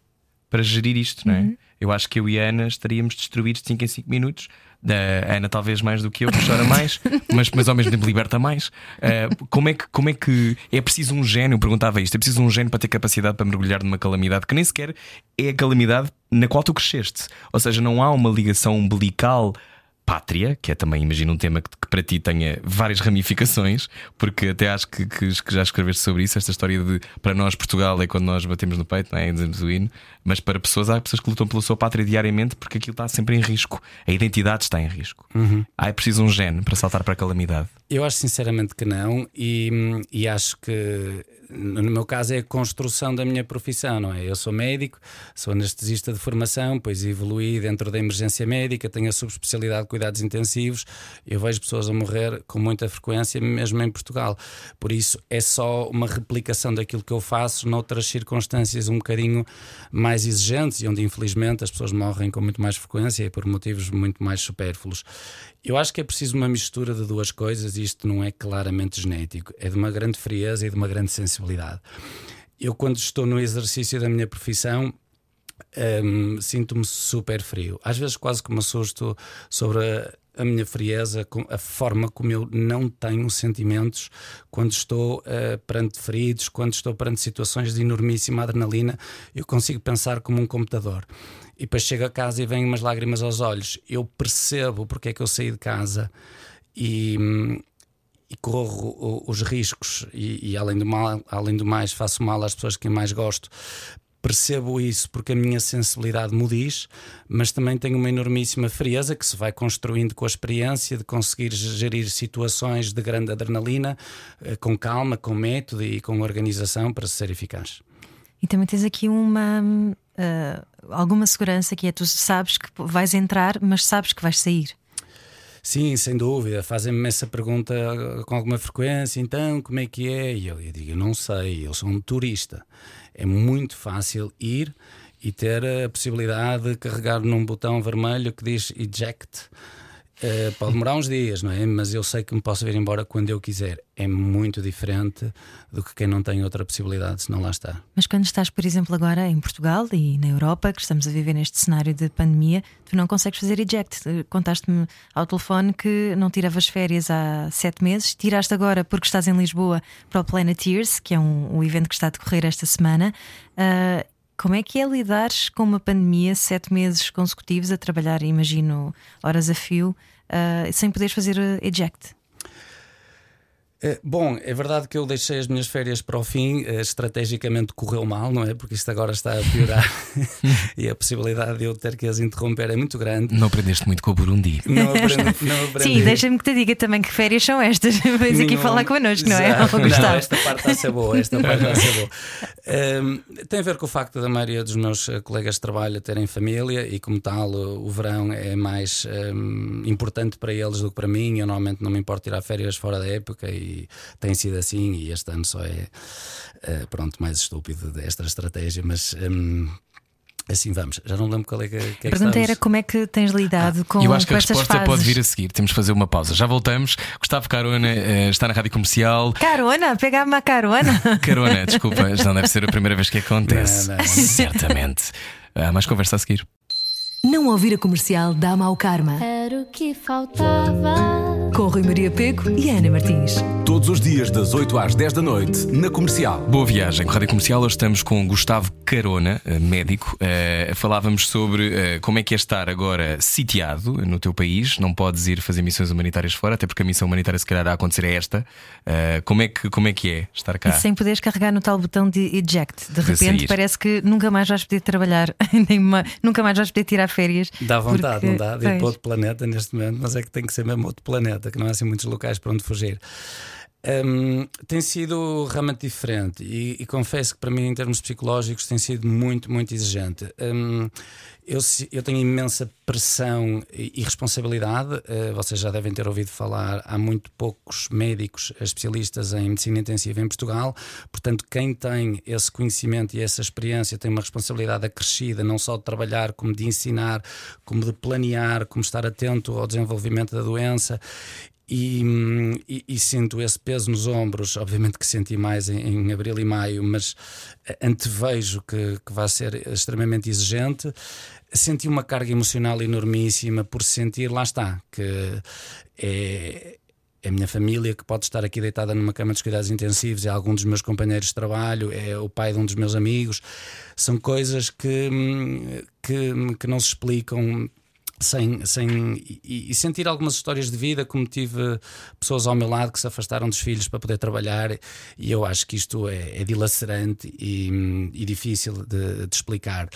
para gerir isto, não é? Uhum. Eu acho que eu e a Ana estaríamos destruídos de 5 em 5 minutos. Da Ana, talvez mais do que eu, que chora mais, [LAUGHS] mas, mas ao mesmo tempo liberta mais. Uh, como, é que, como é que é preciso um gênio? Eu perguntava isto: é preciso um gênio para ter capacidade para mergulhar numa calamidade que nem sequer é a calamidade na qual tu cresceste. Ou seja, não há uma ligação umbilical pátria, que é também, imagino, um tema que, que, para ti tenha várias ramificações, porque até acho que, que, que, já escreveste sobre isso, esta história de para nós Portugal é quando nós batemos no peito, não é? Dizemos o hino, mas para pessoas, há pessoas que lutam pela sua pátria diariamente porque aquilo está sempre em risco, a identidade está em risco. Uhum. Há é preciso um gene para saltar para a calamidade. Eu acho sinceramente que não, e, e acho que no meu caso é a construção da minha profissão, não é? Eu sou médico, sou anestesista de formação, pois evoluí dentro da emergência médica, tenho a subespecialidade de cuidados intensivos, eu vejo pessoas a morrer com muita frequência, mesmo em Portugal. Por isso é só uma replicação daquilo que eu faço noutras circunstâncias um bocadinho mais exigentes e onde infelizmente as pessoas morrem com muito mais frequência e por motivos muito mais supérfluos. Eu acho que é preciso uma mistura de duas coisas e isto não é claramente genético, é de uma grande frieza e de uma grande sensibilidade. Eu, quando estou no exercício da minha profissão, um, sinto-me super frio. Às vezes, quase que me assusto sobre a, a, minha frieza, a forma como eu não tenho sentimentos quando estou uh, perante feridos, quando estou perante situações de enormíssima adrenalina. Eu consigo pensar como um computador e depois chego a casa e vem umas lágrimas aos olhos. Eu percebo porque é que eu saí de casa e, e corro os riscos e, e, além, do mal, além do mais faço mal às pessoas que mais gosto. Percebo isso porque a minha sensibilidade me diz, mas também tenho uma enormíssima frieza que se vai construindo com a experiência de conseguir gerir situações de grande adrenalina eh, com calma, com método e com organização para ser eficaz. E também tens aqui uma uh, alguma segurança que é tu sabes que vais entrar, mas sabes que vais sair. Sim, sem dúvida. Fazem-me essa pergunta com alguma frequência. Então, como é que é? E eu, eu digo, eu não sei. Eu sou um turista. É muito fácil ir e ter a possibilidade de carregar num botão vermelho que diz eject Uh, pode demorar uns dias, não é? Mas eu sei que me posso vir embora quando eu quiser. É muito diferente do que quem não tem outra possibilidade, se não lá está. Mas quando estás, por exemplo, agora em Portugal e na Europa, que estamos a viver neste cenário de pandemia, tu não consegues fazer eject. Contaste-me ao telefone que não tiravas férias há sete meses, tiraste agora porque estás em Lisboa para o Planeteers, que é um, um evento que está a decorrer esta semana. Uh, como é que é lidar com uma pandemia sete meses consecutivos a trabalhar, imagino, horas a fio, uh, sem poderes fazer eject? Eh, bom, é verdade que eu deixei as minhas férias para o fim, uh, estrategicamente correu mal, não é? Porque isto agora está a piorar [LAUGHS] e a possibilidade de eu ter que as interromper é muito grande. Não aprendeste muito com o Burundi. Não aprendi. Não aprendi. Sim, deixa-me que te diga também que férias são estas. [LAUGHS] Vens aqui falar connosco, não é? Não, esta parte está a ser boa, esta parte está a ser [LAUGHS] boa. Um, tem a ver com o facto da maioria dos meus eh, colegas de trabalho terem família e, como tal, o, o verão é mais um, importante para eles do que para mim. Eu normalmente não me importo tirar férias fora da época e tem sido assim. E este ano só é, uh, pronto, mais estúpido desta estratégia, mas. Um, Assim vamos, já não lembro qual é que, que é A pergunta era como é que tens lidado ah, com Eu acho que a resposta fases. pode vir a seguir. Temos que fazer uma pausa. Já voltamos. Gustavo Carona uh, está na rádio comercial. Carona? Pegar uma carona? [LAUGHS] carona, desculpa, não deve ser a primeira vez que acontece. Não, não, não. Certamente. Há mais conversa a seguir. Não ouvir a comercial dá mau karma. Era o que faltava com Rui Maria Peco e Ana Martins. Todos os dias, das 8 às 10 da noite, na comercial. Boa viagem com a Rádio Comercial. Hoje estamos com Gustavo Carona, eh, médico. Uh, falávamos sobre uh, como é que é estar agora sitiado no teu país. Não podes ir fazer missões humanitárias fora, até porque a missão humanitária, se calhar, a acontecer é esta. Uh, como, é que, como é que é estar cá? E sem poderes carregar no tal botão de eject. De repente, parece que nunca mais vais poder trabalhar, [LAUGHS] nem uma, nunca mais vais poder tirar férias. Dá vontade, porque... não dá? De ir para outro planeta neste momento, mas é que tem que ser mesmo outro planeta, que não há assim muitos locais para onde fugir. Um, tem sido realmente diferente e, e, confesso que para mim, em termos psicológicos, tem sido muito, muito exigente. Um, eu, eu, tenho imensa pressão e, e responsabilidade. Uh, vocês já devem ter ouvido falar, há muito poucos médicos especialistas em medicina intensiva em Portugal. Portanto, quem tem esse conhecimento e essa experiência tem uma responsabilidade acrescida, não só de trabalhar, como de ensinar, como de planear, como estar atento ao desenvolvimento da doença. E, e, e, sinto esse peso nos ombros. Obviamente que senti mais em, em abril e maio, mas antevejo que, que vai ser extremamente exigente. Senti uma carga emocional enormíssima por sentir, lá está, que é, é a minha família que pode estar aqui deitada numa cama de cuidados intensivos, é algum dos meus companheiros de trabalho, é o pai de um dos meus amigos. São coisas que, que, que não se explicam sem, sem e, e, sentir algumas histórias de vida, como tive pessoas ao meu lado que se afastaram dos filhos para poder trabalhar, e eu acho que isto é, é dilacerante e, e difícil de, de, explicar.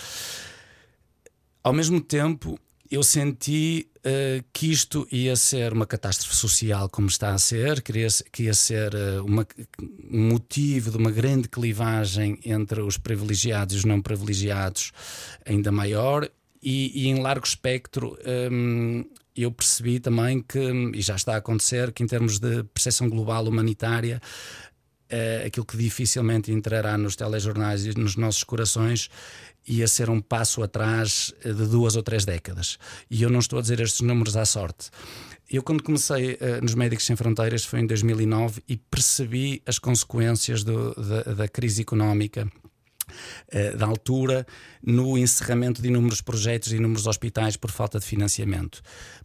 Ao mesmo tempo, eu senti uh, que isto ia ser uma catástrofe social, como está a ser, que ia, que ia ser uh, uma, um motivo de uma grande clivagem entre os privilegiados e os não privilegiados ainda maior e, e em largo espectro. Um, eu percebi também que, e já está a acontecer, que em termos de percepção global humanitária, uh, aquilo que dificilmente entrará nos telejornais e nos nossos corações ia ser um passo atrás de duas ou três décadas. E eu não estou a dizer estes números à sorte. Eu, quando comecei uh, nos Médicos Sem Fronteiras, foi em 2009 e percebi as consequências do, da, da crise económica da altura no encerramento de inúmeros projetos e inúmeros hospitais por falta de financiamento.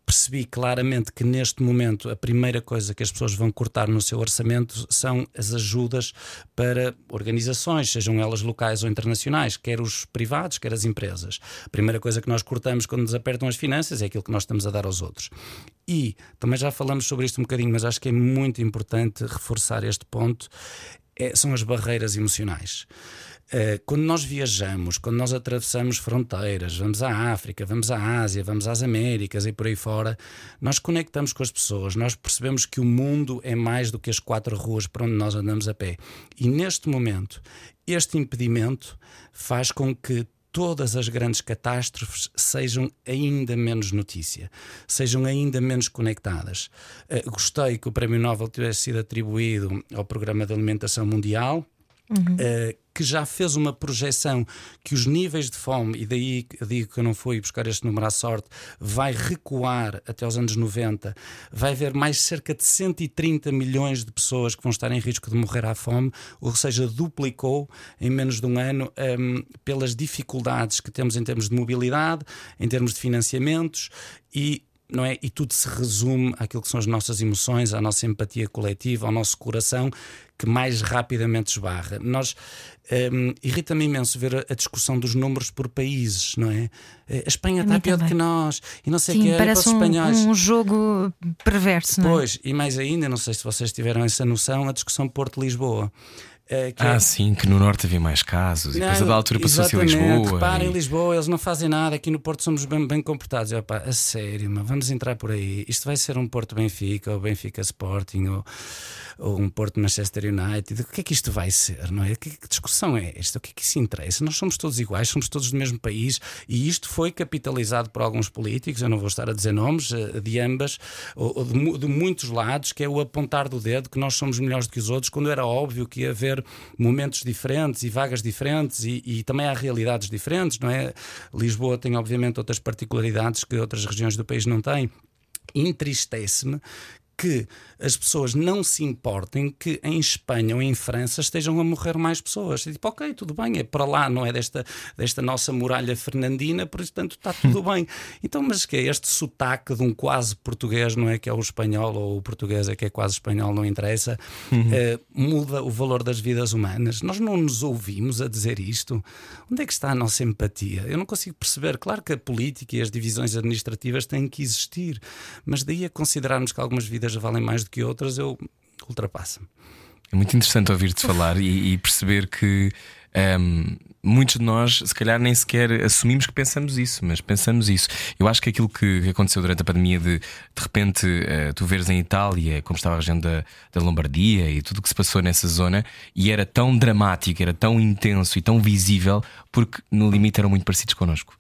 Percebi claramente que neste momento a primeira coisa que as pessoas vão cortar no seu orçamento são as ajudas para organizações, sejam elas locais ou internacionais, quer os privados, quer as empresas. A primeira coisa que nós cortamos quando nos apertam as finanças é aquilo que nós estamos a dar aos outros. E também já falamos sobre isto um bocadinho, mas acho que é muito importante reforçar este ponto: é, são as barreiras emocionais. Eh, quando nós viajamos, quando nós atravessamos fronteiras, vamos à África, vamos à Ásia, vamos às Américas e por aí fora, nós conectamos com as pessoas, nós percebemos que o mundo é mais do que as quatro ruas por onde nós andamos a pé. E neste momento, este impedimento faz com que todas as grandes catástrofes sejam ainda menos notícia, sejam ainda menos conectadas. Uh, gostei que o Prémio Nobel tivesse sido atribuído ao Programa de Alimentação Mundial uhum. uh, que já fez uma projeção que os níveis de fome, e daí digo que eu não fui buscar este número à sorte, vai recuar até os anos 90, vai haver mais cerca de 130 milhões de pessoas que vão estar em risco de morrer à fome, ou seja, duplicou em menos de um ano um, pelas dificuldades que temos em termos de mobilidade, em termos de financiamentos e não é? E tudo se resume àquilo que são as nossas emoções, à nossa empatia coletiva, ao nosso coração, que mais rapidamente esbarra. Nós um, irrita-me imenso ver a, discussão dos números por países, não é? A Espanha está pior do que nós e não sei o que parece um, espanhóis. um jogo perverso, não é? Pois, e mais ainda, não sei se vocês tiveram essa noção, a discussão Porto-Lisboa. Uh, ah, é... sim, que no Norte havia mais casos não, e depois a da altura passou-se a Lisboa. Repara, e... em Lisboa eles não fazem nada, aqui no Porto somos bem, bem comportados. Eu, a sério, mas vamos entrar por aí. Isto vai ser um Porto Benfica ou Benfica Sporting ou, ou um Porto Manchester United. O que é que isto vai ser? Não é? Que, que discussão é esta? O que é que isso interessa? Nós somos todos iguais, somos todos do mesmo país e isto foi capitalizado por alguns políticos. Eu não vou estar a dizer nomes eh, de ambas ou, ou de, de muitos lados, que é o apontar do dedo que nós somos melhores do que os outros, quando era óbvio que ia haver momentos diferentes e vagas diferentes e, e, também há realidades diferentes, não é? Lisboa tem obviamente outras particularidades que outras regiões do país não têm. Entristece-me que as pessoas não se importem que em Espanha ou em França estejam a morrer mais pessoas. Tipo, ok, tudo bem, é para lá, não é desta, desta nossa muralha fernandina, por isso, tanto, está tudo [LAUGHS] bem. Então, mas que é este sotaque de um quase português, não é que é o espanhol ou o português é que é quase espanhol, não interessa, eh, muda o valor das vidas humanas. Nós não nos ouvimos a dizer isto. Onde é que está a nossa empatia? Eu não consigo perceber. Claro que a política e as divisões administrativas têm que existir, mas daí a considerarmos que algumas vidas valem mais do que outras, eu ultrapassa-me. É muito interessante ouvir-te falar e, e perceber que ehm, muitos de nós, se calhar, nem sequer assumimos que pensamos isso, mas pensamos isso. Eu acho que aquilo que, aconteceu durante a pandemia, de de repente eh, tu veres em Itália como estava a região da, da Lombardia e tudo o que se passou nessa zona, e era tão dramático, era tão intenso e tão visível, porque no limite eram muito parecidos connosco.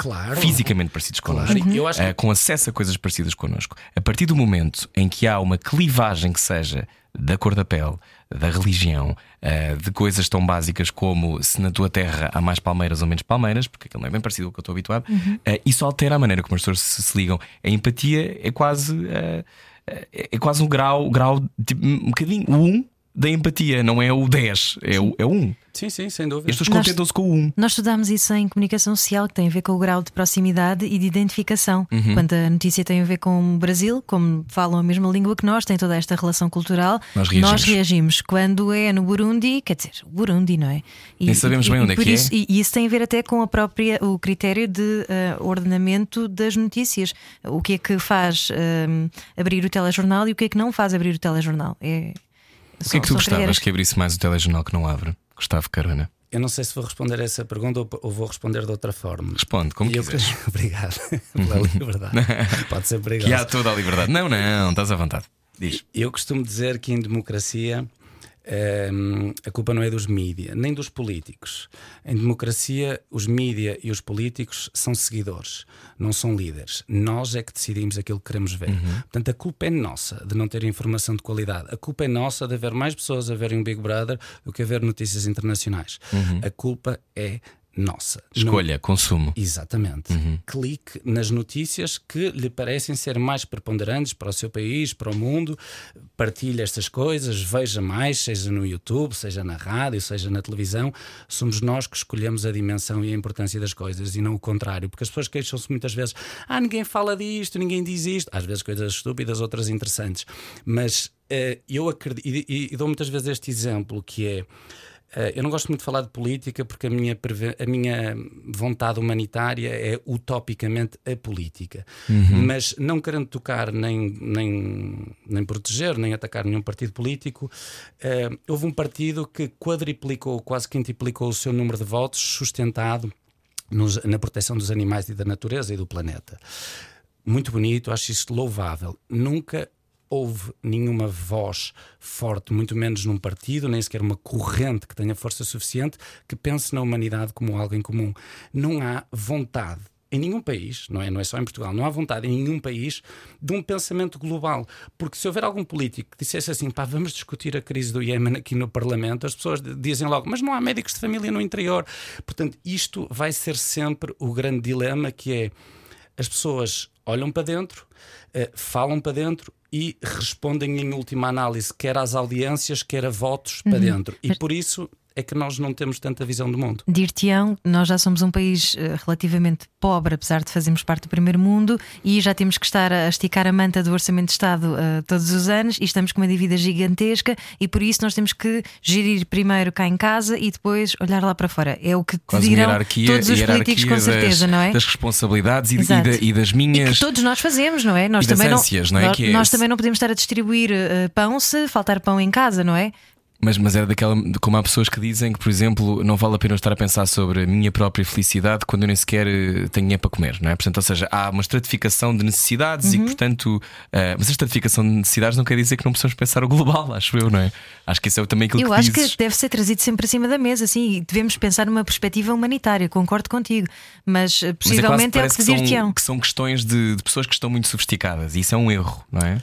Claro. Fisicamente parecidos Claro. connosco. Eu acho que- Eh, com acesso a coisas parecidas connosco. A partir do momento em que há uma clivagem que seja da cor da pele, da religião, eh, de coisas tão básicas como se na tua terra há mais palmeiras ou menos palmeiras, porque aquilo não é bem parecido com o que eu estou habituado, eh, isso altera a maneira como as pessoas se, se ligam. A empatia é quase. eh, é é quase um grau, grau tipo, um bocadinho. O 1 da empatia, não é o 10, é o, é o 1. Sim, sim, sem dúvida. As pessoas Nós- contentam-se com o 1. Nós estudámos isso em comunicação social, que tem a ver com o grau de proximidade e de identificação. Uhum. Quando a notícia tem a ver com o Brasil, como falam a mesma língua que nós, tem toda esta relação cultural, Nós reagimos. reagimos. Quando é no Burundi, quer dizer, o Burundi, não é? E, Nem sabemos bem onde é que é. isso, E, e isso tem a ver até com a própria, o critério de eh, ordenamento das notícias. O que é que faz eh, abrir o telejornal e o que é que não faz abrir o telejornal. É, O que é que tu gostavas que abrisse mais o telejornal que não abre? Gustavo Carona. Eu não sei se vou responder a essa pergunta ou, ou vou responder de outra forma. Responde, como eu- quiseres. [LAUGHS] Obrigado [LAUGHS] pela liberdade. Pode ser perigoso. [LAUGHS] Que há toda a liberdade. Não, não, estás à vontade. Diz. Eu costumo dizer que em democracia hum, a culpa não é dos mídia, nem dos políticos. Em democracia, os mídia e os políticos são seguidores, não são líderes. Nós é que decidimos aquilo que queremos ver. Portanto, a culpa é nossa de não ter informação de qualidade. A culpa é nossa de haver mais pessoas a verem um Big Brother do que a ver notícias internacionais. A culpa é nossa. Não- Escolha, consumo. Exatamente. Clique nas notícias que lhe parecem ser mais preponderantes para o seu país, para o mundo. Partilhe estas coisas, veja mais, seja no YouTube, seja na rádio, seja na televisão. Somos nós que escolhemos a dimensão e a importância das coisas e não o contrário. Porque as pessoas queixam-se muitas vezes: ah, ninguém fala disto, ninguém diz isto. Às vezes coisas estúpidas, outras interessantes. Mas eh, eu acredito, e, e- e dou muitas vezes este exemplo que é. Eh, eu não gosto muito de falar de política porque a minha, a minha vontade humanitária é utopicamente a política. Mas não querendo tocar nem, nem, nem proteger, nem atacar nenhum partido político, eh, houve um partido que quadriplicou, quase quintuplicou o seu número de votos, sustentado nos- na proteção dos animais e da natureza e do planeta. Muito bonito, acho isto louvável. Nunca houve nenhuma voz forte, muito menos num partido, nem sequer uma corrente que tenha força suficiente que pense na humanidade como algo em comum. Não há vontade. Em nenhum país, não é, não é só em Portugal, não há vontade em nenhum país de um pensamento global. Porque se houver algum político que dissesse assim, pá, vamos discutir a crise do Iémen aqui no Parlamento, as pessoas dizem logo, mas não há médicos de família no interior. Portanto, isto vai ser sempre o grande dilema que é as pessoas olham para dentro, eh, falam para dentro e respondem em última análise, quer às audiências, quer a votos para dentro. E por isso é que nós não temos tanta visão do mundo. Dir-te-ão, nós já somos um país eh, relativamente pobre, apesar de fazermos parte do primeiro mundo, e já temos que estar a esticar a manta do Orçamento de Estado eh, todos os anos, e estamos com uma dívida gigantesca, e por isso nós temos que gerir primeiro cá em casa e depois olhar lá para fora. É o que te Quase dirão todos os políticos, com das, certeza, não é? das responsabilidades e, e da- e das E minhas. que todos nós fazemos, não é? Nós E das também ânsias, não é? Nós, Que é nós também não podemos estar a distribuir eh, pão se faltar pão em casa, não é? Mas, mas era daquela. Como há pessoas que dizem que, por exemplo, não vale a pena eu estar a pensar sobre a minha própria felicidade quando eu nem sequer eh, tenho dinheiro para comer, não é? Portanto, ou seja, há uma estratificação de necessidades Uhum. e, portanto, eh, mas a estratificação de necessidades não quer dizer que não possamos pensar o global, [LAUGHS] acho eu, não é? Acho que isso é também aquilo Eu que acho dizes. que deve ser trazido sempre acima da mesa, sim, e devemos pensar numa perspectiva humanitária, concordo contigo, mas eh, Mas é quase possivelmente é, o que que dir-te-ão. são, que são questões de, de pessoas que estão muito sofisticadas e isso é um erro, não é?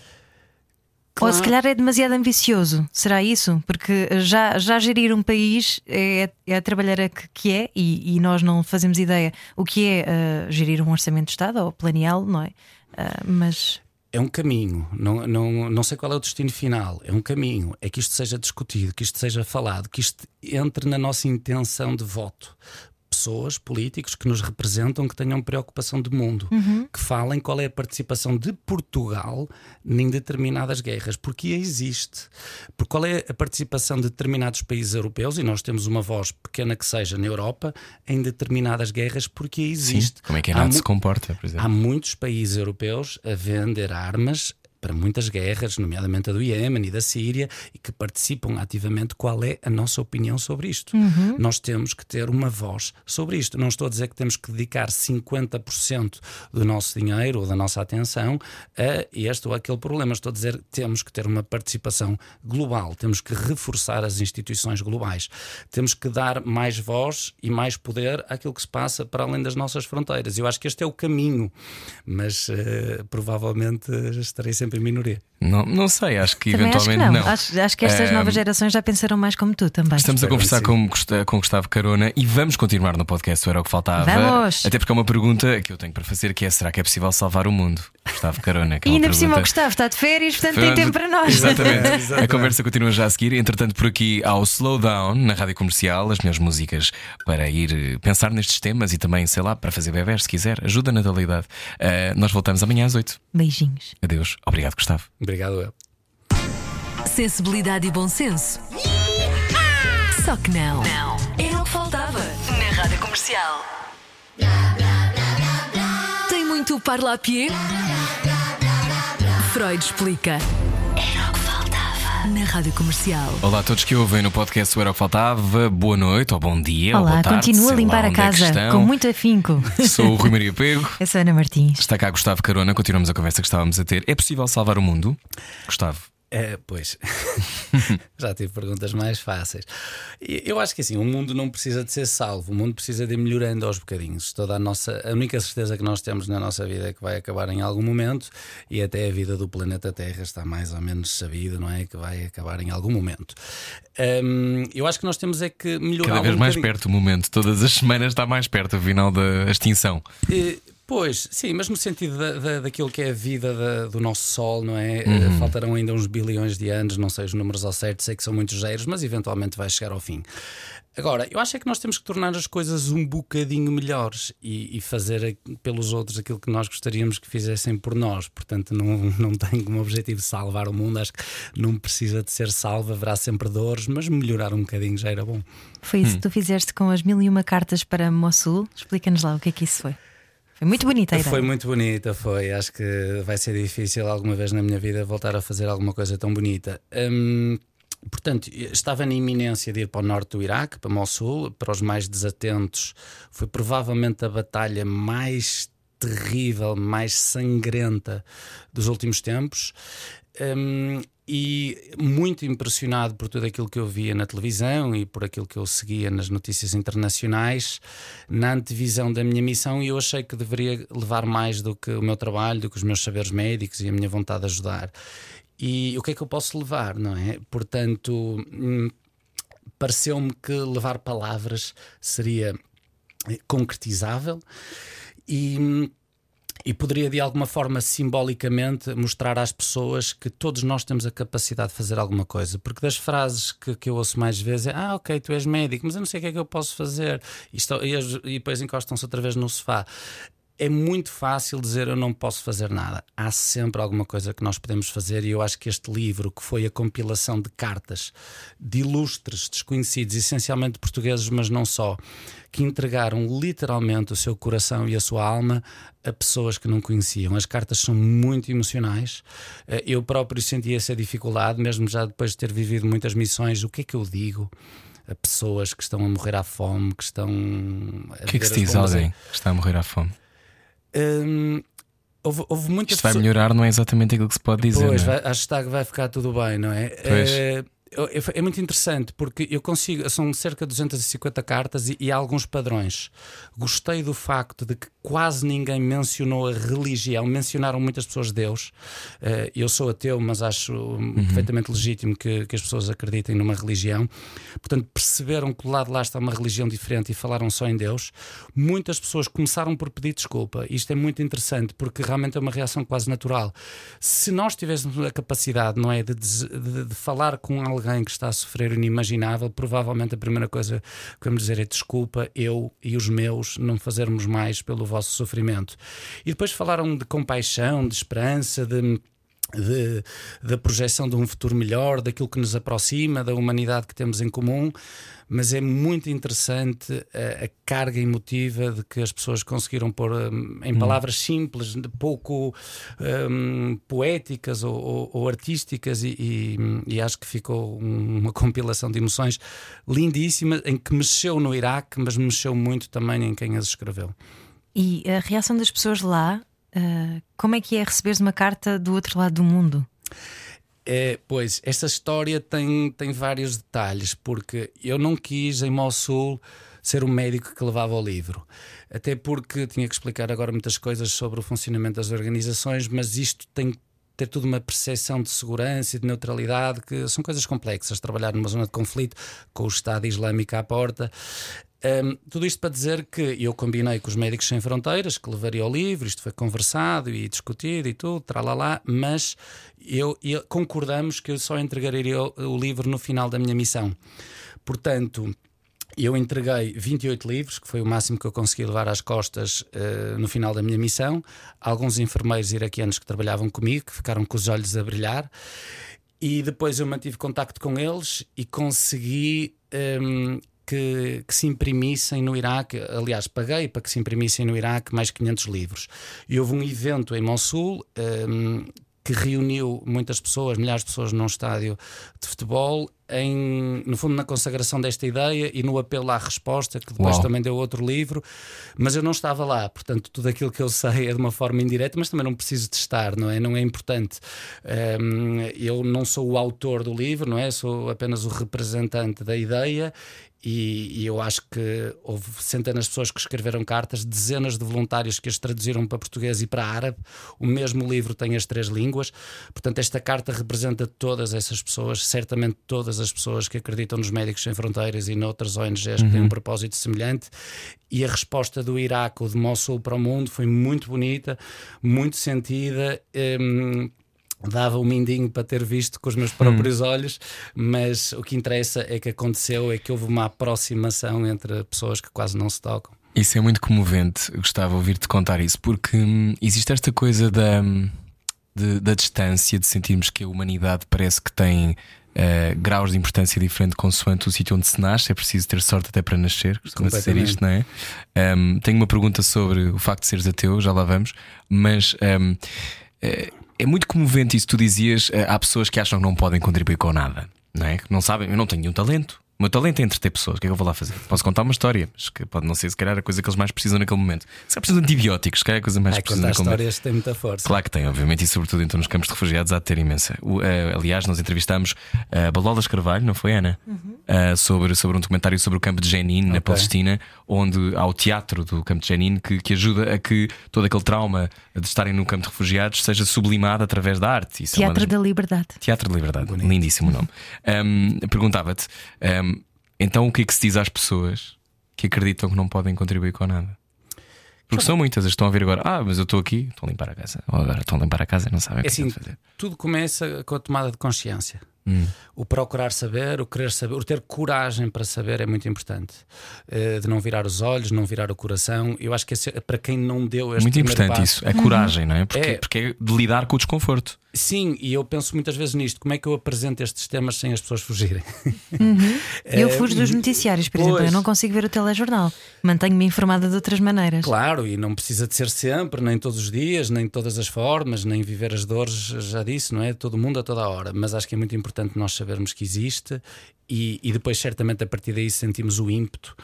Ou se calhar é demasiado ambicioso, será isso? Porque já, já gerir um país é, é a trabalheira que, que é, e, e nós não fazemos ideia o que é eh, gerir um orçamento de Estado ou planeá-lo, não é? Ah, mas é um caminho, não, não, não sei qual é o destino final, é um caminho, é que isto seja discutido, que isto seja falado, que isto entre na nossa intenção de voto pessoas, políticos que nos representam, que tenham preocupação de mundo, uhum. que falem qual é a participação de Portugal em determinadas guerras, porque existe. Porque qual é a participação de determinados países europeus, e nós temos uma voz pequena que seja na Europa, em determinadas guerras, porque existe. Sim. Como é que a NATO se comporta, por exemplo? Há muitos países europeus a vender armas para muitas guerras, nomeadamente a do Iémen e da Síria, e que participam ativamente. Qual é a nossa opinião sobre isto? Uhum. Nós temos que ter uma voz sobre isto. Não estou a dizer que temos que dedicar 50% do nosso dinheiro ou da nossa atenção a este ou aquele problema. Estou a dizer que temos que ter uma participação global, temos que reforçar as instituições globais, temos que dar mais voz e mais poder àquilo que se passa para além das nossas fronteiras. Eu acho que este é o caminho, mas uh, provavelmente estarei sempre em minoria. Não, não sei, acho que também eventualmente acho que não. não. Acho, acho, que estas novas gerações já pensaram mais como tu também. Estamos a conversar com, com Gustavo Carona e vamos continuar no podcast Era o que Faltava. Vamos. Até porque é uma pergunta que eu tenho para fazer que é: será que é possível salvar o mundo? Gustavo Carona. Que é e ainda por cima o Gustavo está de férias, portanto tem tempo para nós. Exatamente. [LAUGHS] Exatamente. A conversa continua já a seguir. Entretanto, por aqui ao Slowdown, na rádio comercial, as minhas músicas para ir eh, pensar nestes temas e também, sei lá, para fazer bebés, se quiser. Ajuda na natalidade. Uh, nós voltamos amanhã às 8. Beijinhos. Adeus. Obrigado, Gustavo. Obrigado, eu. Sensibilidade e bom senso. Só que não. Não. Era o que faltava na rádio comercial. Tem muito parlapier? Freud explica. Era o que na rádio comercial. Olá a todos que ouvem no podcast o Era o que Faltava. Boa noite ou bom dia. Olá, ou boa tarde, continua a limpar a é casa é com muito afinco. [LAUGHS] Sou o Rui Maria Pego. [LAUGHS] Eu sou a Ana Martins. Está cá Gustavo Carona. Continuamos a conversa que estávamos a ter. É possível salvar o mundo? Gustavo. É, pois, [LAUGHS] já tive perguntas mais fáceis. Eu acho que assim, o mundo não precisa de ser salvo, o mundo precisa de ir melhorando aos bocadinhos. Toda a nossa, a única certeza que nós temos na nossa vida é que vai acabar em algum momento e até a vida do planeta Terra está mais ou menos sabida, não é? Que vai acabar em algum momento. Um, eu acho que nós temos é que melhorar. Cada vez um mais bocadinho. perto o momento, todas as semanas está mais perto o final da extinção. E, Pois, sim, mas no sentido da, da, daquilo que é a vida da, do nosso Sol, não é? Uhum. Faltarão ainda uns bilhões de anos, não sei os números ao certo, sei que são muitos zeros, mas eventualmente vai chegar ao fim. Agora, eu acho é que nós temos que tornar as coisas um bocadinho melhores e, e, fazer pelos outros aquilo que nós gostaríamos que fizessem por nós. Portanto, não, [LAUGHS] não tenho como objetivo salvar o mundo, acho que não precisa de ser salvo, haverá sempre dores, mas melhorar um bocadinho já era bom. Foi isso hum. que tu fizeste com as mil e uma cartas para Mossul? Explica-nos lá o que é que isso foi. Foi muito bonita a ideia. Foi muito bonita, foi. Acho que vai ser difícil alguma vez na minha vida voltar a fazer alguma coisa tão bonita. Hum, portanto, estava na iminência de ir para o norte do Iraque, para Mossul. Para os mais desatentos, foi provavelmente a batalha mais terrível, mais sangrenta dos últimos tempos. Um, e muito impressionado por tudo aquilo que eu via na televisão e por aquilo que eu seguia nas notícias internacionais, na antevisão da minha missão, e eu achei que deveria levar mais do que o meu trabalho, do que os meus saberes médicos e a minha vontade de ajudar. E o que é que eu posso levar, não é? Portanto, hum, pareceu-me que levar palavras seria concretizável e hum, e poderia de alguma forma simbolicamente mostrar às pessoas que todos nós temos a capacidade de fazer alguma coisa. Porque das frases que, que eu ouço mais vezes é: Ah, ok, tu és médico, mas eu não sei o que é que eu posso fazer. E, estou, e, e depois encostam-se outra vez no sofá é muito fácil dizer eu não posso fazer nada. Há sempre alguma coisa que nós podemos fazer e eu acho que este livro, que foi a compilação de cartas de ilustres desconhecidos, essencialmente portugueses, mas não só, que entregaram literalmente o seu coração e a sua alma a pessoas que não conheciam. As cartas são muito emocionais. Eh, eu próprio senti essa dificuldade, mesmo já depois de ter vivido muitas missões. O que é que eu digo? a pessoas que estão a morrer à fome, que estão. O que é que se diz alguém que está a morrer à fome? Hum, houve, houve muita Isto vai melhorar, não é exatamente aquilo que se pode dizer. Pois, é? vai, que vai ficar tudo bem, não é? Pois. É, é muito interessante porque eu consigo, são cerca de 250 cartas e, e há alguns padrões. Gostei do facto de que quase ninguém mencionou a religião, mencionaram muitas pessoas Deus. Uh, eu sou ateu, mas acho uhum. perfeitamente legítimo que, que, as pessoas acreditem numa religião. Portanto, perceberam que do lado de lá está uma religião diferente e falaram só em Deus. Muitas pessoas começaram por pedir desculpa. Isto é muito interessante porque realmente é uma reação quase natural. Se nós tivéssemos a capacidade, não é, de, de, de falar com alguém que está a sofrer o inimaginável, provavelmente a primeira coisa que vamos dizer é desculpa, eu e os meus não fazermos mais pelo vosso sofrimento. E depois falaram de compaixão, de esperança, de de, da projeção de um futuro melhor, daquilo que nos aproxima, da humanidade que temos em comum, mas é muito interessante a, a carga emotiva de que as pessoas conseguiram pôr um, em hum. palavras simples, pouco um, poéticas ou, ou, ou artísticas, e, e, e, acho que ficou uma compilação de emoções lindíssima em que mexeu no Iraque, mas mexeu muito também em quem as escreveu. E a reação das pessoas lá, uh, como é que é receberes uma carta do outro lado do mundo? É, pois, esta história tem, tem vários detalhes, porque eu não quis em Mossul ser o médico que levava o livro. Até porque tinha que explicar agora muitas coisas sobre o funcionamento das organizações, mas isto tem que ter tudo uma percepção de segurança e de neutralidade, que são coisas complexas. Trabalhar numa zona de conflito com o Estado Islâmico à porta. Um, tudo isto para dizer que eu combinei com os Médicos Sem Fronteiras que levaria o livro, isto foi conversado e discutido e tudo, tralalá, mas eu, eu concordamos que eu só entregaria o, o livro no final da minha missão. Portanto, eu entreguei 28 livros, que foi o máximo que eu consegui levar às costas uh, no final da minha missão. Alguns enfermeiros iraquianos que trabalhavam comigo, que ficaram com os olhos a brilhar. E depois eu mantive contacto com eles e consegui um, que, que, se imprimissem no Iraque. Aliás, paguei para que se imprimissem no Iraque mais 500 livros. E houve um evento em Mossul. Um, que reuniu muitas pessoas, milhares de pessoas num estádio de futebol, em, no fundo, na consagração desta ideia e no apelo à resposta, que depois Uau. também deu outro livro, mas eu não estava lá, portanto, tudo aquilo que eu sei é de uma forma indireta, mas também não preciso testar, não é? Não é importante. Um, eu não sou o autor do livro, não é? Sou apenas o representante da ideia e, e, eu acho que houve centenas de pessoas que escreveram cartas, dezenas de voluntários que as traduziram para português e para árabe. O mesmo livro tem as três línguas. Portanto, esta carta representa todas essas pessoas, certamente todas as pessoas que acreditam nos Médicos Sem Fronteiras e noutras ONGs uhum. que têm um uhum. propósito semelhante. E a resposta do Iraque, de Mossul para o mundo, foi muito bonita, muito sentida. Um, dava um mindinho para ter visto com os meus próprios hum. olhos, mas o que interessa é que aconteceu é que houve uma aproximação entre pessoas que quase não se tocam. Isso é muito comovente, gostava de ouvir-te contar isso, porque hum, existe esta coisa da, hum, de, da distância, de sentirmos que a humanidade parece que tem uh, graus de importância diferente consoante o sítio onde se nasce, é preciso ter sorte até para nascer, costuma ser isto, não é? Um, tenho uma pergunta sobre o facto de seres ateu, já lá vamos, mas. Um, uh, é muito comovente isso. Tu dizias, eh, há pessoas que acham que não podem contribuir com nada, não é? Que não sabem, eu não tenho nenhum talento. O meu talento é entreter pessoas. O que é que eu vou lá fazer? Posso contar uma história, mas que pode não ser, se calhar, a coisa que eles mais precisam naquele momento. Se calhar precisam de antibióticos, se calhar é a coisa mais é, precisam naquele momento. histórias têm muita força. Claro que tem, obviamente, e sobretudo então nos campos de refugiados há de ter imensa. O, uh, aliás, nós entrevistámos a uh, Balolas Carvalho, não foi, Ana? Uhum. Uh, sobre, sobre um documentário sobre o campo de Jenin, okay. na Palestina, onde há o teatro do campo de Jenin que, que ajuda a que todo aquele trauma de estarem no campo de refugiados seja sublimado através da arte. Isso teatro é uma... da Liberdade. Teatro da Liberdade, Bonito. lindíssimo nome. [LAUGHS] Um, Perguntava-te. Um, então o que é que se diz às pessoas que acreditam que não podem contribuir com nada? Porque são muitas as que estão a ver agora, ah, mas eu estou aqui, estou a limpar a casa. Ou agora estão a limpar a casa e não sabem o que é assim, fazer. Tudo começa com a tomada de consciência. Hum. O procurar saber, o querer saber, o ter coragem para saber é muito importante. Uh, de não virar os olhos, não virar o coração. Eu acho que esse, é para quem não deu este Muito importante passo, isso, é coragem, não é? Porque, é? porque é de lidar com o desconforto. Sim, e eu penso muitas vezes nisto: como é que eu apresento estes temas sem as pessoas fugirem? Uhum. Eu [LAUGHS] fujo dos noticiários, por pois. exemplo, eu não consigo ver o telejornal, mantenho-me informada de outras maneiras. Claro, e não precisa de ser sempre, nem todos os dias, nem de todas as formas, nem viver as dores, já disse, não é? Todo mundo a toda a hora, mas acho que é muito importante nós sabermos que existe e, e depois, certamente, a partir daí sentimos o ímpeto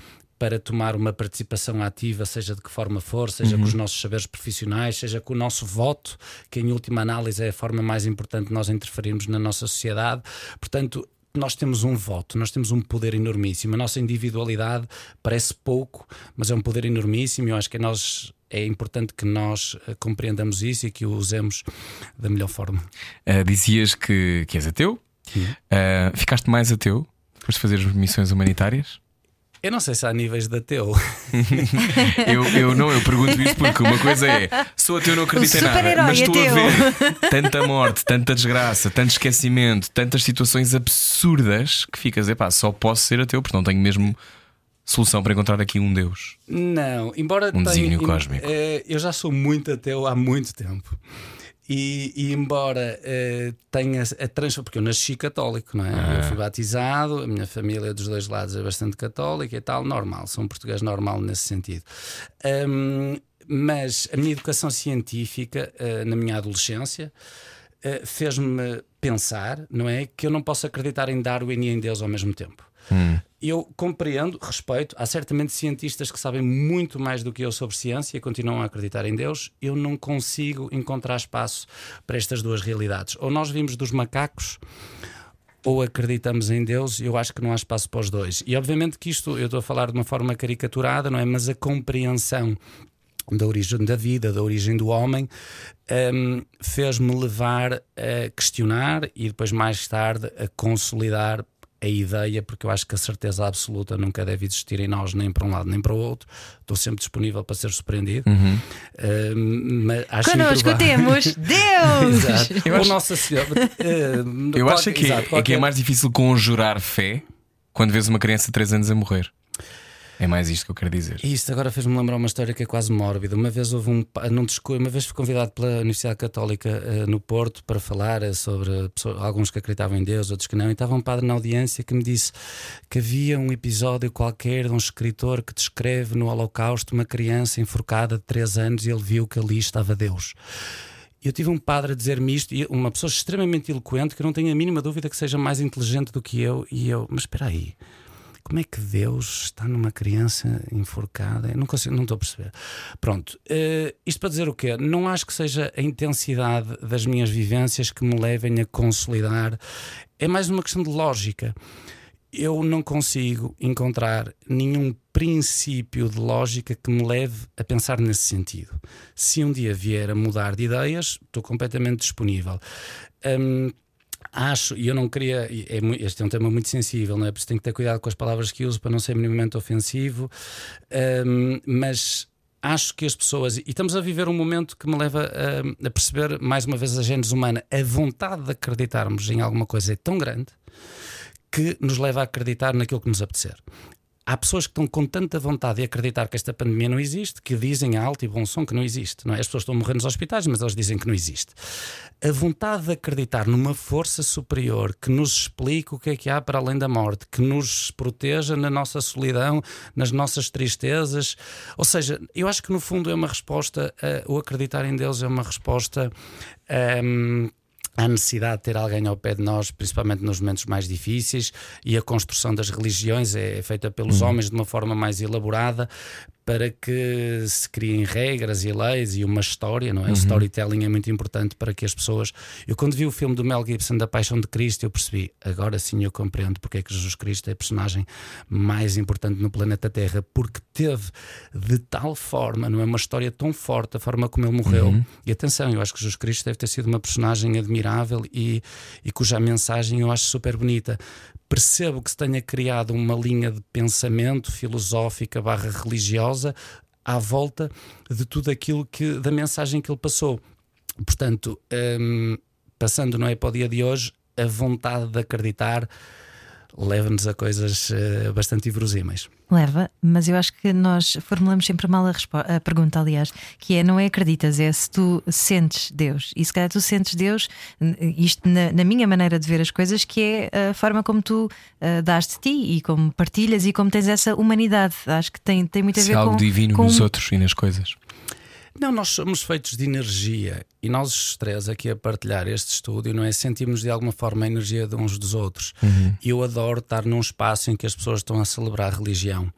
para tomar uma participação ativa, seja de que forma for, seja uhum. com os nossos saberes profissionais, seja com o nosso voto, que em última análise é a forma mais importante de nós interferirmos na nossa sociedade. Portanto, nós temos um voto, nós temos um poder enormíssimo. A nossa individualidade parece pouco, mas é um poder enormíssimo. Eu acho que nós é importante que nós uh, compreendamos isso e que o usemos da melhor forma. Uh, dizias que, que és ateu, uh, ficaste mais ateu depois de fazer missões humanitárias? Eu não sei se há níveis de ateu. [LAUGHS] eu, eu não, eu pergunto isso porque uma coisa é sou ateu, não acredito em nada, mas estou ateu. a ver tanta morte, tanta desgraça, tanto esquecimento, tantas situações absurdas que ficas, epá, só posso ser ateu porque não tenho mesmo solução para encontrar aqui um Deus. Não, embora um tenha, cósmico. Eh, eu já sou muito ateu há muito tempo. E, e, embora uh, tenha a transformação, porque eu nasci católico, não é? Ah. Eu fui batizado, a minha família dos dois lados é bastante católica e tal, normal, sou um português normal nesse sentido. Um, mas a minha educação científica, uh, na minha adolescência, uh, fez-me pensar, não é? Que eu não posso acreditar em Darwin e em Deus ao mesmo tempo. Hum. Eu compreendo, respeito. Há certamente cientistas que sabem muito mais do que eu sobre ciência e continuam a acreditar em Deus. Eu não consigo encontrar espaço para estas duas realidades. Ou nós vimos dos macacos ou acreditamos em Deus, eu acho que não há espaço para os dois. E obviamente que isto, eu estou a falar de uma forma caricaturada, não é? Mas a compreensão da origem da vida, da origem do homem, um, fez-me levar a questionar e depois mais tarde a consolidar a ideia, porque eu acho que a certeza absoluta nunca deve existir em nós, nem para um lado nem para o outro. Estou sempre disponível para ser surpreendido. Uhum. Uh, mas acho Connosco temos [LAUGHS] Deus! exato. Eu acho... Nossa Senhora. Uh, eu acho que, exato, é, qualquer... é que é mais difícil conjurar fé quando vês uma criança de 3 anos a morrer. É mais isto que eu quero dizer. Isto agora fez-me lembrar uma história que é quase mórbida. Uma vez houve um. Não uma vez fui convidado pela Universidade Católica uh, no Porto para falar uh, sobre pessoas, alguns que acreditavam em Deus, outros que não. E estava um padre na audiência que me disse que havia um episódio qualquer de um escritor que descreve no Holocausto uma criança enforcada de 3 anos e ele viu que ali estava Deus. Eu tive um padre a dizer-me isto, e uma pessoa extremamente eloquente, que eu não tenho a mínima dúvida que seja mais inteligente do que eu, e eu, mas espera aí, como é que Deus está numa criança enforcada? Eu não, consigo, não estou a perceber. Pronto, uh, isto para dizer o quê? Não acho que seja a intensidade das minhas vivências que me levem a consolidar. É mais uma questão de lógica. Eu não consigo encontrar nenhum princípio de lógica que me leve a pensar nesse sentido. Se um dia vier a mudar de ideias, estou completamente disponível. Um, acho, e eu não queria, é, este é um tema muito sensível, não é? Por isso tenho que ter cuidado com as palavras que uso para não ser minimamente ofensivo, um, mas acho que as pessoas, e estamos a viver um momento que me leva a, a perceber mais uma vez a gênese humana, a vontade de acreditarmos em alguma coisa é tão grande que nos leva a acreditar naquilo que nos apetecer. Há pessoas que estão com tanta vontade de acreditar que esta pandemia não existe, que dizem a alto e bom som que não existe. Não é? As pessoas estão a morrer nos hospitais, mas elas dizem que não existe. A vontade de acreditar numa força superior que nos explique o que é que há para além da morte, que nos proteja na nossa solidão, nas nossas tristezas. Ou seja, eu acho que no fundo é uma resposta, uh, o acreditar em Deus é uma resposta. Um, a necessidade de ter alguém ao pé de nós, principalmente nos momentos mais difíceis, e a construção das religiões é feita pelos uhum. homens de uma forma mais elaborada, para que se criem regras e leis e uma história, não é? Uhum. O storytelling é muito importante para que as pessoas. Eu, quando vi o filme do Mel Gibson da Paixão de Cristo, eu percebi, agora sim eu compreendo porque é que Jesus Cristo é a personagem mais importante no planeta Terra, porque teve de tal forma, não é? Uma história tão forte, a forma como ele morreu. Uhum. E atenção, eu acho que Jesus Cristo deve ter sido uma personagem admirável e, e cuja mensagem eu acho super bonita percebo que se tenha criado uma linha de pensamento filosófica barra religiosa à volta de tudo aquilo que da mensagem que ele passou. Portanto, um, passando não é para o dia de hoje, a vontade de acreditar leva-nos a coisas uh, bastante inverosímeis. Leva, mas eu acho que nós formulamos sempre mal a, a, pergunta, aliás, que é não é acreditas, é se tu sentes Deus. E se calhar tu sentes Deus, isto na, na minha maneira de ver as coisas, que é a forma como tu uh, dás de ti e como partilhas e como tens essa humanidade. Acho que tem, tem muito a ver se com. algo divino com... nos outros e nas coisas. Não, nós somos feitos de energia e nós, os três, aqui a partilhar este estúdio, não é? Sentimos de alguma forma a energia de uns dos outros. Uhum. E eu adoro estar num espaço em que as pessoas estão a celebrar a religião.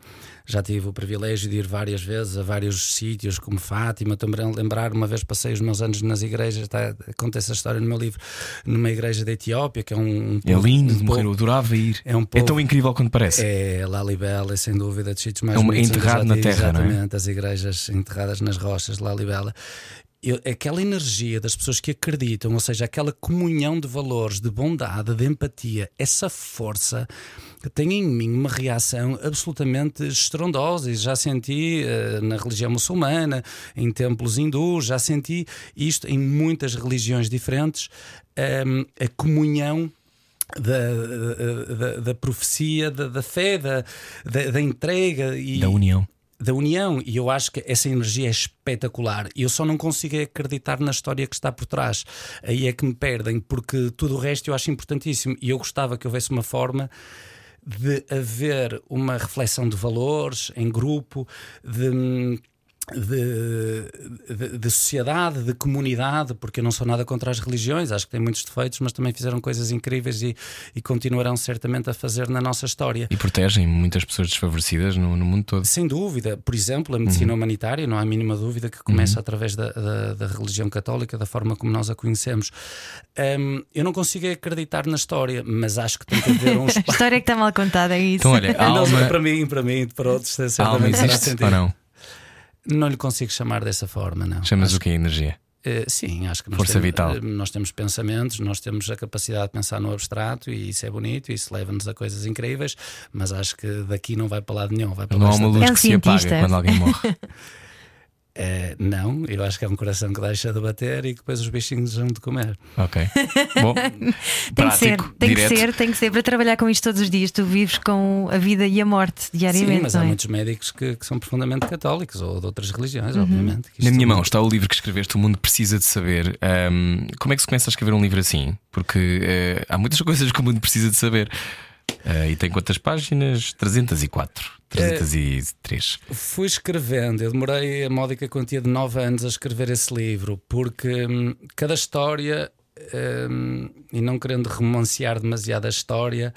Já tive o privilégio de ir várias vezes a vários sítios, como Fátima. Também lembrar, uma vez passei os meus anos nas igrejas, tá, conta essa história no meu livro, numa igreja da Etiópia, que é um. um é lindo um de morrer, eu adorava ir. É, um povo, é tão incrível quanto parece. É Lalibela, é sem dúvida, dos sítios mais é uma, enterrado na terra, exatamente, é? as igrejas enterradas nas rochas de Lalibela aquela energia das pessoas que acreditam, ou seja, aquela comunhão de valores, de bondade, de empatia, essa força tem em mim uma reação absolutamente estrondosa. E já senti uh, na religião muçulmana, em templos hindus, já senti isto em muitas religiões diferentes, um, ehm, a comunhão. Da, da, da, profecia, da, da fé, da, da, da entrega e da união da união e eu acho que essa energia é espetacular. Eu só não consigo acreditar na história que está por trás. Aí é que me perdem porque tudo o resto eu acho importantíssimo. E eu gostava que houvesse uma forma de haver uma reflexão de valores em grupo de de, de, de, sociedade, de comunidade, porque eu não sou nada contra as religiões, acho que têm muitos defeitos, mas também fizeram coisas incríveis e, e continuarão certamente a fazer na nossa história. E protegem muitas pessoas desfavorecidas no, no mundo todo. Sem dúvida. Por exemplo, a medicina uhum. humanitária, não há a mínima dúvida que começa uhum. através da, da, da, religião católica, da forma como nós a conhecemos. Um, eu não consigo acreditar na história, mas acho que tem que haver um [LAUGHS] espaço. a história é que está mal contada, é isso. Então, olha, [LAUGHS] alma... para mim, para mim, para outros, a alma existe ou não? Não lhe consigo chamar dessa forma, não. Chamas Acho o que energia? Uh, sim, acho que nós Força temos, vital. Uh, nós temos pensamentos, nós temos a capacidade de pensar no abstrato e isso é bonito, isso leva-nos a coisas incríveis, mas acho que daqui não vai para lado nenhum. Vai para não há uma luz é que se apaga quando alguém morre. [LAUGHS] É, não, eu acho que é um coração que deixa de bater e que depois os bichinhos vão de comer. Ok. [LAUGHS] Bom, tem que ser, tem direto. que ser, tem que ser para trabalhar com isto todos os dias. Tu vives com a vida e a morte diariamente. Sim, mas há é? muitos médicos que, que, são profundamente católicos ou de outras religiões, uhum. obviamente. Na minha mão está o livro que escreveste, O Mundo Precisa de Saber. Um, como é que se começa a escrever um livro assim? Porque uh, há muitas [LAUGHS] coisas que o mundo precisa de saber. Uh, e tem quantas páginas? 304. 303. Uh, fui escrevendo, eu demorei a módica quantia de 9 anos a escrever esse livro, porque hum, cada história, hum, e não querendo romancear demasiado a história,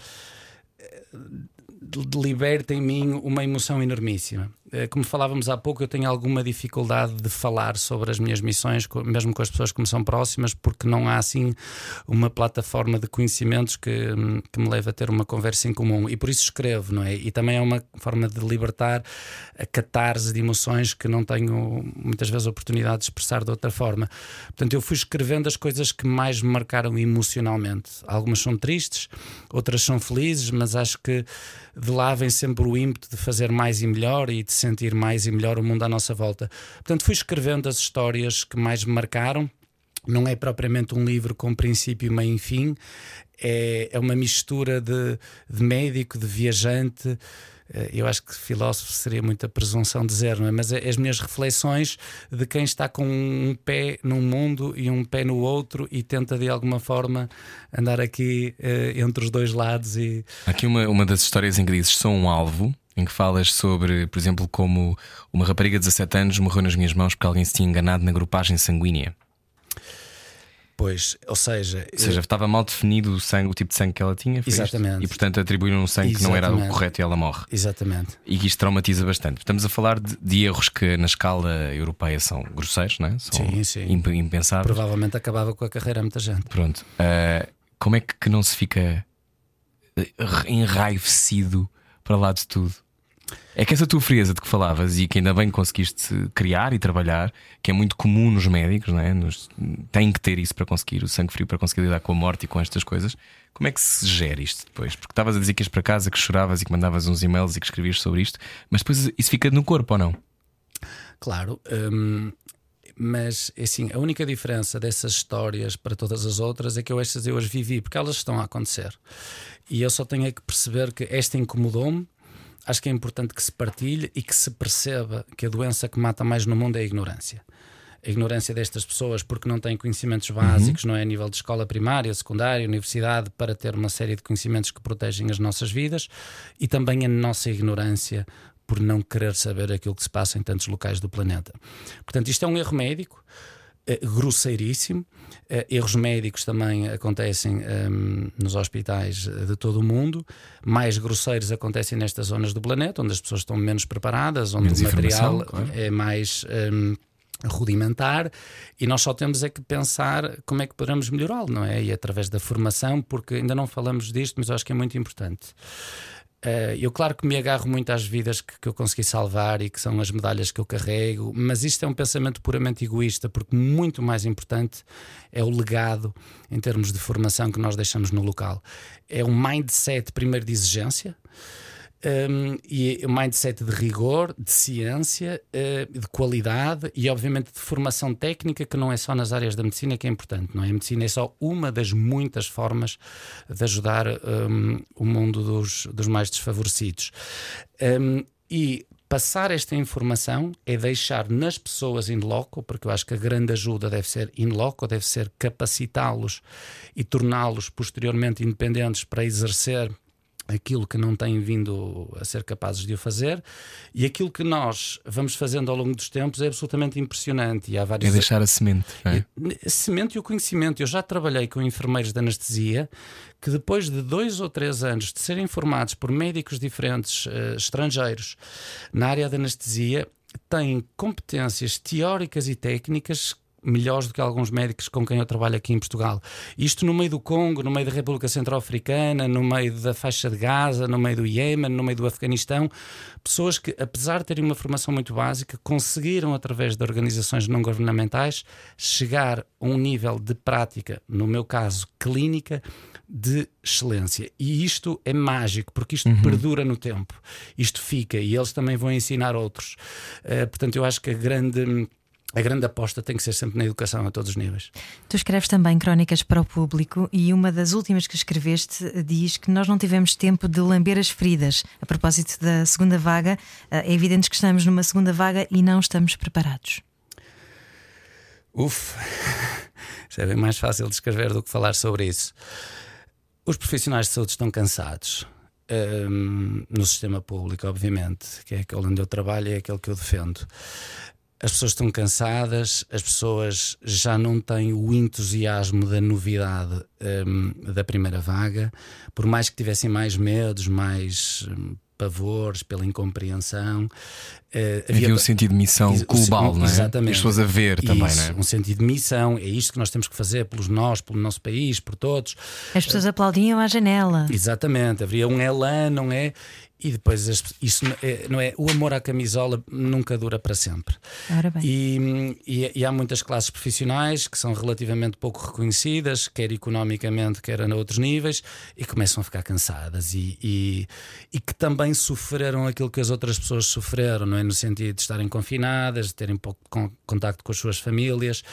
liberta em mim uma emoção enormíssima. Eh, como falávamos há pouco, eu tenho alguma dificuldade de falar sobre as minhas missões, mesmo com as pessoas que me são próximas, porque não há assim uma plataforma de conhecimentos que, que me leve a ter uma conversa em comum. E por isso escrevo, não é? E também é uma forma de libertar a catarse de emoções que não tenho muitas vezes oportunidade de expressar de outra forma. Portanto, eu fui escrevendo as coisas que mais me marcaram emocionalmente. Algumas são tristes, outras são felizes, mas acho que de lá vem sempre o ímpeto de fazer mais e melhor e de sentir mais e melhor o mundo à nossa volta. Portanto, fui escrevendo as histórias que mais me marcaram. Não é propriamente um livro com princípio, meio e fim, é, é uma mistura de, de médico, de viajante. Eh, eu acho que filósofo seria muita presunção dizer, não é? Mas é as minhas reflexões de quem está com um pé num mundo e um pé no outro e tenta de alguma forma andar aqui uh, entre os dois lados. E... Aqui uma, uma das histórias em que dizes sou um alvo em que falas sobre, por exemplo, como uma rapariga de 17 anos morreu nas minhas mãos porque alguém se tinha enganado na grupagem sanguínea. Pois, ou seja. Ou seja, eu... estava mal definido o sangue, o tipo de sangue que ela tinha. Exatamente. E portanto atribuíram um sangue Exatamente. que não era o correto e ela morre. Exatamente. E que isto traumatiza bastante. Estamos a falar de, de erros que na escala europeia são grosseiros, não é? São sim, sim. impensáveis. Provavelmente acabava com a carreira muita gente. Pronto. Uh, como é que não se fica eh, enraivecido para lá de tudo? É que essa tua frieza de que falavas e que ainda bem conseguiste criar e trabalhar, que é muito comum nos médicos, não é? Nos, tem que ter isso para conseguir, o sangue frio para conseguir lidar com a morte e com estas coisas. Como é que se gera isto depois? Porque estavas a dizer que ias para casa, que choravas e que mandavas uns e-mails e que escrevias sobre isto, mas depois isso fica no corpo ou não? Claro. Hum, mas assim, a única diferença dessas histórias para todas as outras é que eu estas eu as vivi, porque elas estão a acontecer. E eu só tenho é que perceber que esta incomodou-me acho que é importante que se partilhe e que se perceba que a doença que mata mais no mundo é a ignorância. A ignorância destas pessoas porque não têm conhecimentos básicos, uhum. não é a nível de escola primária, secundária, universidade, para ter uma série de conhecimentos que protegem as nossas vidas e também a nossa ignorância por não querer saber aquilo que se passa em tantos locais do planeta. Portanto, isto é um erro médico grosseiríssimo. Uh, erros médicos também acontecem um, ehm, nos hospitais de todo o mundo. Mais grosseiros acontecem nestas zonas do planeta, onde as pessoas estão menos preparadas, onde menos o material claro. é mais. Um, ehm, rudimentar e nós só temos é que pensar como é que poderemos melhorá-lo, não é? E através da formação, porque ainda não falamos disto, mas eu acho que é muito importante. Uh, eu, claro que me agarro muito às vidas que, que, eu consegui salvar e que são as medalhas que eu carrego, mas isto é um pensamento puramente egoísta, porque muito mais importante é o legado em termos de formação que nós deixamos no local. É um mindset, primeiro, de exigência um, e mindset de rigor, de ciência, uh, de qualidade e, obviamente, de formação técnica, que não é só nas áreas da medicina que é importante, não é? A medicina é só uma das muitas formas de ajudar um, o mundo dos, dos mais desfavorecidos. Um, e passar esta informação é deixar nas pessoas in loco, porque eu acho que a grande ajuda deve ser in loco, deve ser capacitá-los e torná-los posteriormente independentes para exercer aquilo que não têm vindo a ser capazes de o fazer e aquilo que nós vamos fazendo ao longo dos tempos é absolutamente impressionante. E há vários... É deixar a semente. É? A semente e o conhecimento. Eu já trabalhei com enfermeiros de anestesia que depois de dois ou três anos de serem formados por médicos diferentes uh, estrangeiros na área da anestesia têm competências teóricas e técnicas melhores do que alguns médicos com quem eu trabalho aqui em Portugal. Isto no meio do Congo, no meio da República Centro-Africana, no meio da faixa de Gaza, no meio do Iêmen, no meio do Afeganistão, pessoas que, apesar de terem uma formação muito básica, conseguiram, através de organizações não governamentais, chegar a um nível de prática, no meu caso, clínica, de excelência. E isto é mágico, porque isto uhum. perdura no tempo. Isto fica e eles também vão ensinar outros. Uh, portanto, eu acho que a grande a grande aposta tem que ser sempre na educação a todos os níveis. Tu escreves também crónicas para o público e uma das últimas que escreveste diz que nós não tivemos tempo de lamber as feridas. A propósito da segunda vaga, eh, é evidente que estamos numa segunda vaga e não estamos preparados. Uf, [LAUGHS] isso é bem mais fácil de escrever do que falar sobre isso. Os profissionais de saúde estão cansados. Um, ehm, no sistema público, obviamente, que é aquele onde eu trabalho e é aquele que eu defendo as pessoas estão cansadas, as pessoas já não têm o entusiasmo da novidade um, da primeira vaga, por mais que tivessem mais medos, mais um, pavores, pela incompreensão. Uh, havia, havia um sentido de missão global, não é? Exatamente. As pessoas a ver também, Isso, não é? Um sentido de missão, é isto que nós temos que fazer pelos nós, pelo nosso país, por todos. As pessoas uh, aplaudiam à janela. Exatamente, havia um elan, não é? E depois isso é, não é o amor à camisola nunca dura para sempre. E, e, e, há muitas classes profissionais que são relativamente pouco reconhecidas, quer economicamente, quer a outros níveis, e começam a ficar cansadas e, e, e, que também sofreram aquilo que as outras pessoas sofreram, não é no sentido de estarem confinadas, de terem pouco contacto com as suas famílias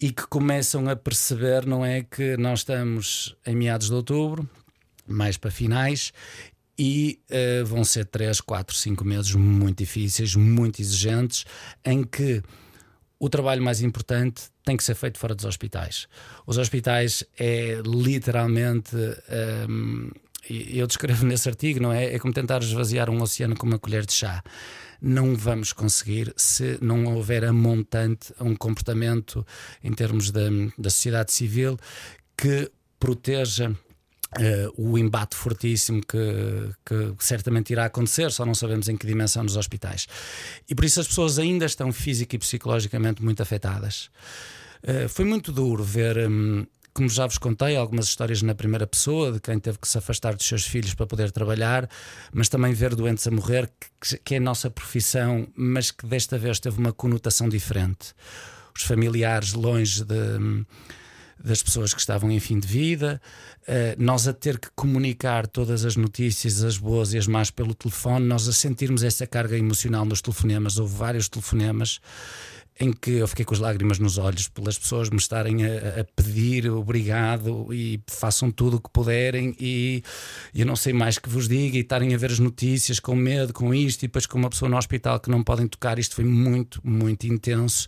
e que começam a perceber, não é que nós estamos em meados de outubro, mais para finais, e uh, vão ser 3, 4, 5 meses muito difíceis, muito exigentes, em que o trabalho mais importante tem que ser feito fora dos hospitais. Os hospitais é literalmente. Um, ehm, eu descrevo [LAUGHS] nesse artigo, não é? É como tentar esvaziar um oceano com uma colher de chá. Não vamos conseguir se não houver a montante, um comportamento em termos da, da sociedade civil que proteja Uh, o embate fortíssimo que, que, certamente irá acontecer, só não sabemos em que dimensão nos hospitais. E por isso as pessoas ainda estão física e psicologicamente muito afetadas. Uh, foi muito duro ver, um, como já vos contei, algumas histórias na primeira pessoa de quem teve que se afastar dos seus filhos para poder trabalhar, mas também ver doentes a morrer, que, é a nossa profissão, mas que desta vez teve uma conotação diferente. Os familiares longe de. Das pessoas que estavam em fim de vida, uh, nós a ter que comunicar todas as notícias, as boas e as más, pelo telefone, nós a sentirmos essa carga emocional nos telefonemas. Houve vários telefonemas em que eu fiquei com as lágrimas nos olhos pelas pessoas me estarem a, a pedir obrigado e façam tudo o que puderem e eu não sei mais que vos diga e estarem a ver as notícias com medo, com isto e depois com uma pessoa no hospital que não podem tocar. Isto foi muito, muito intenso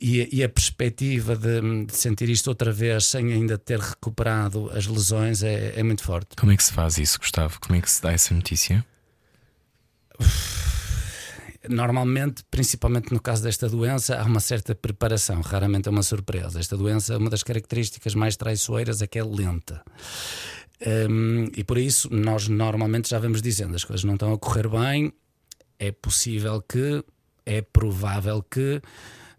e, e a perspectiva de, de, sentir isto outra vez sem ainda ter recuperado as lesões é, é, muito forte. Como é que se faz isso, Gustavo? Como é que se dá essa notícia? normalmente, principalmente no caso desta doença, há uma certa preparação, raramente é uma surpresa. Esta doença, uma das características mais traiçoeiras é que é lenta. Um, e por isso, nós normalmente já vamos dizendo as coisas não estão a correr bem, é possível que, é provável que,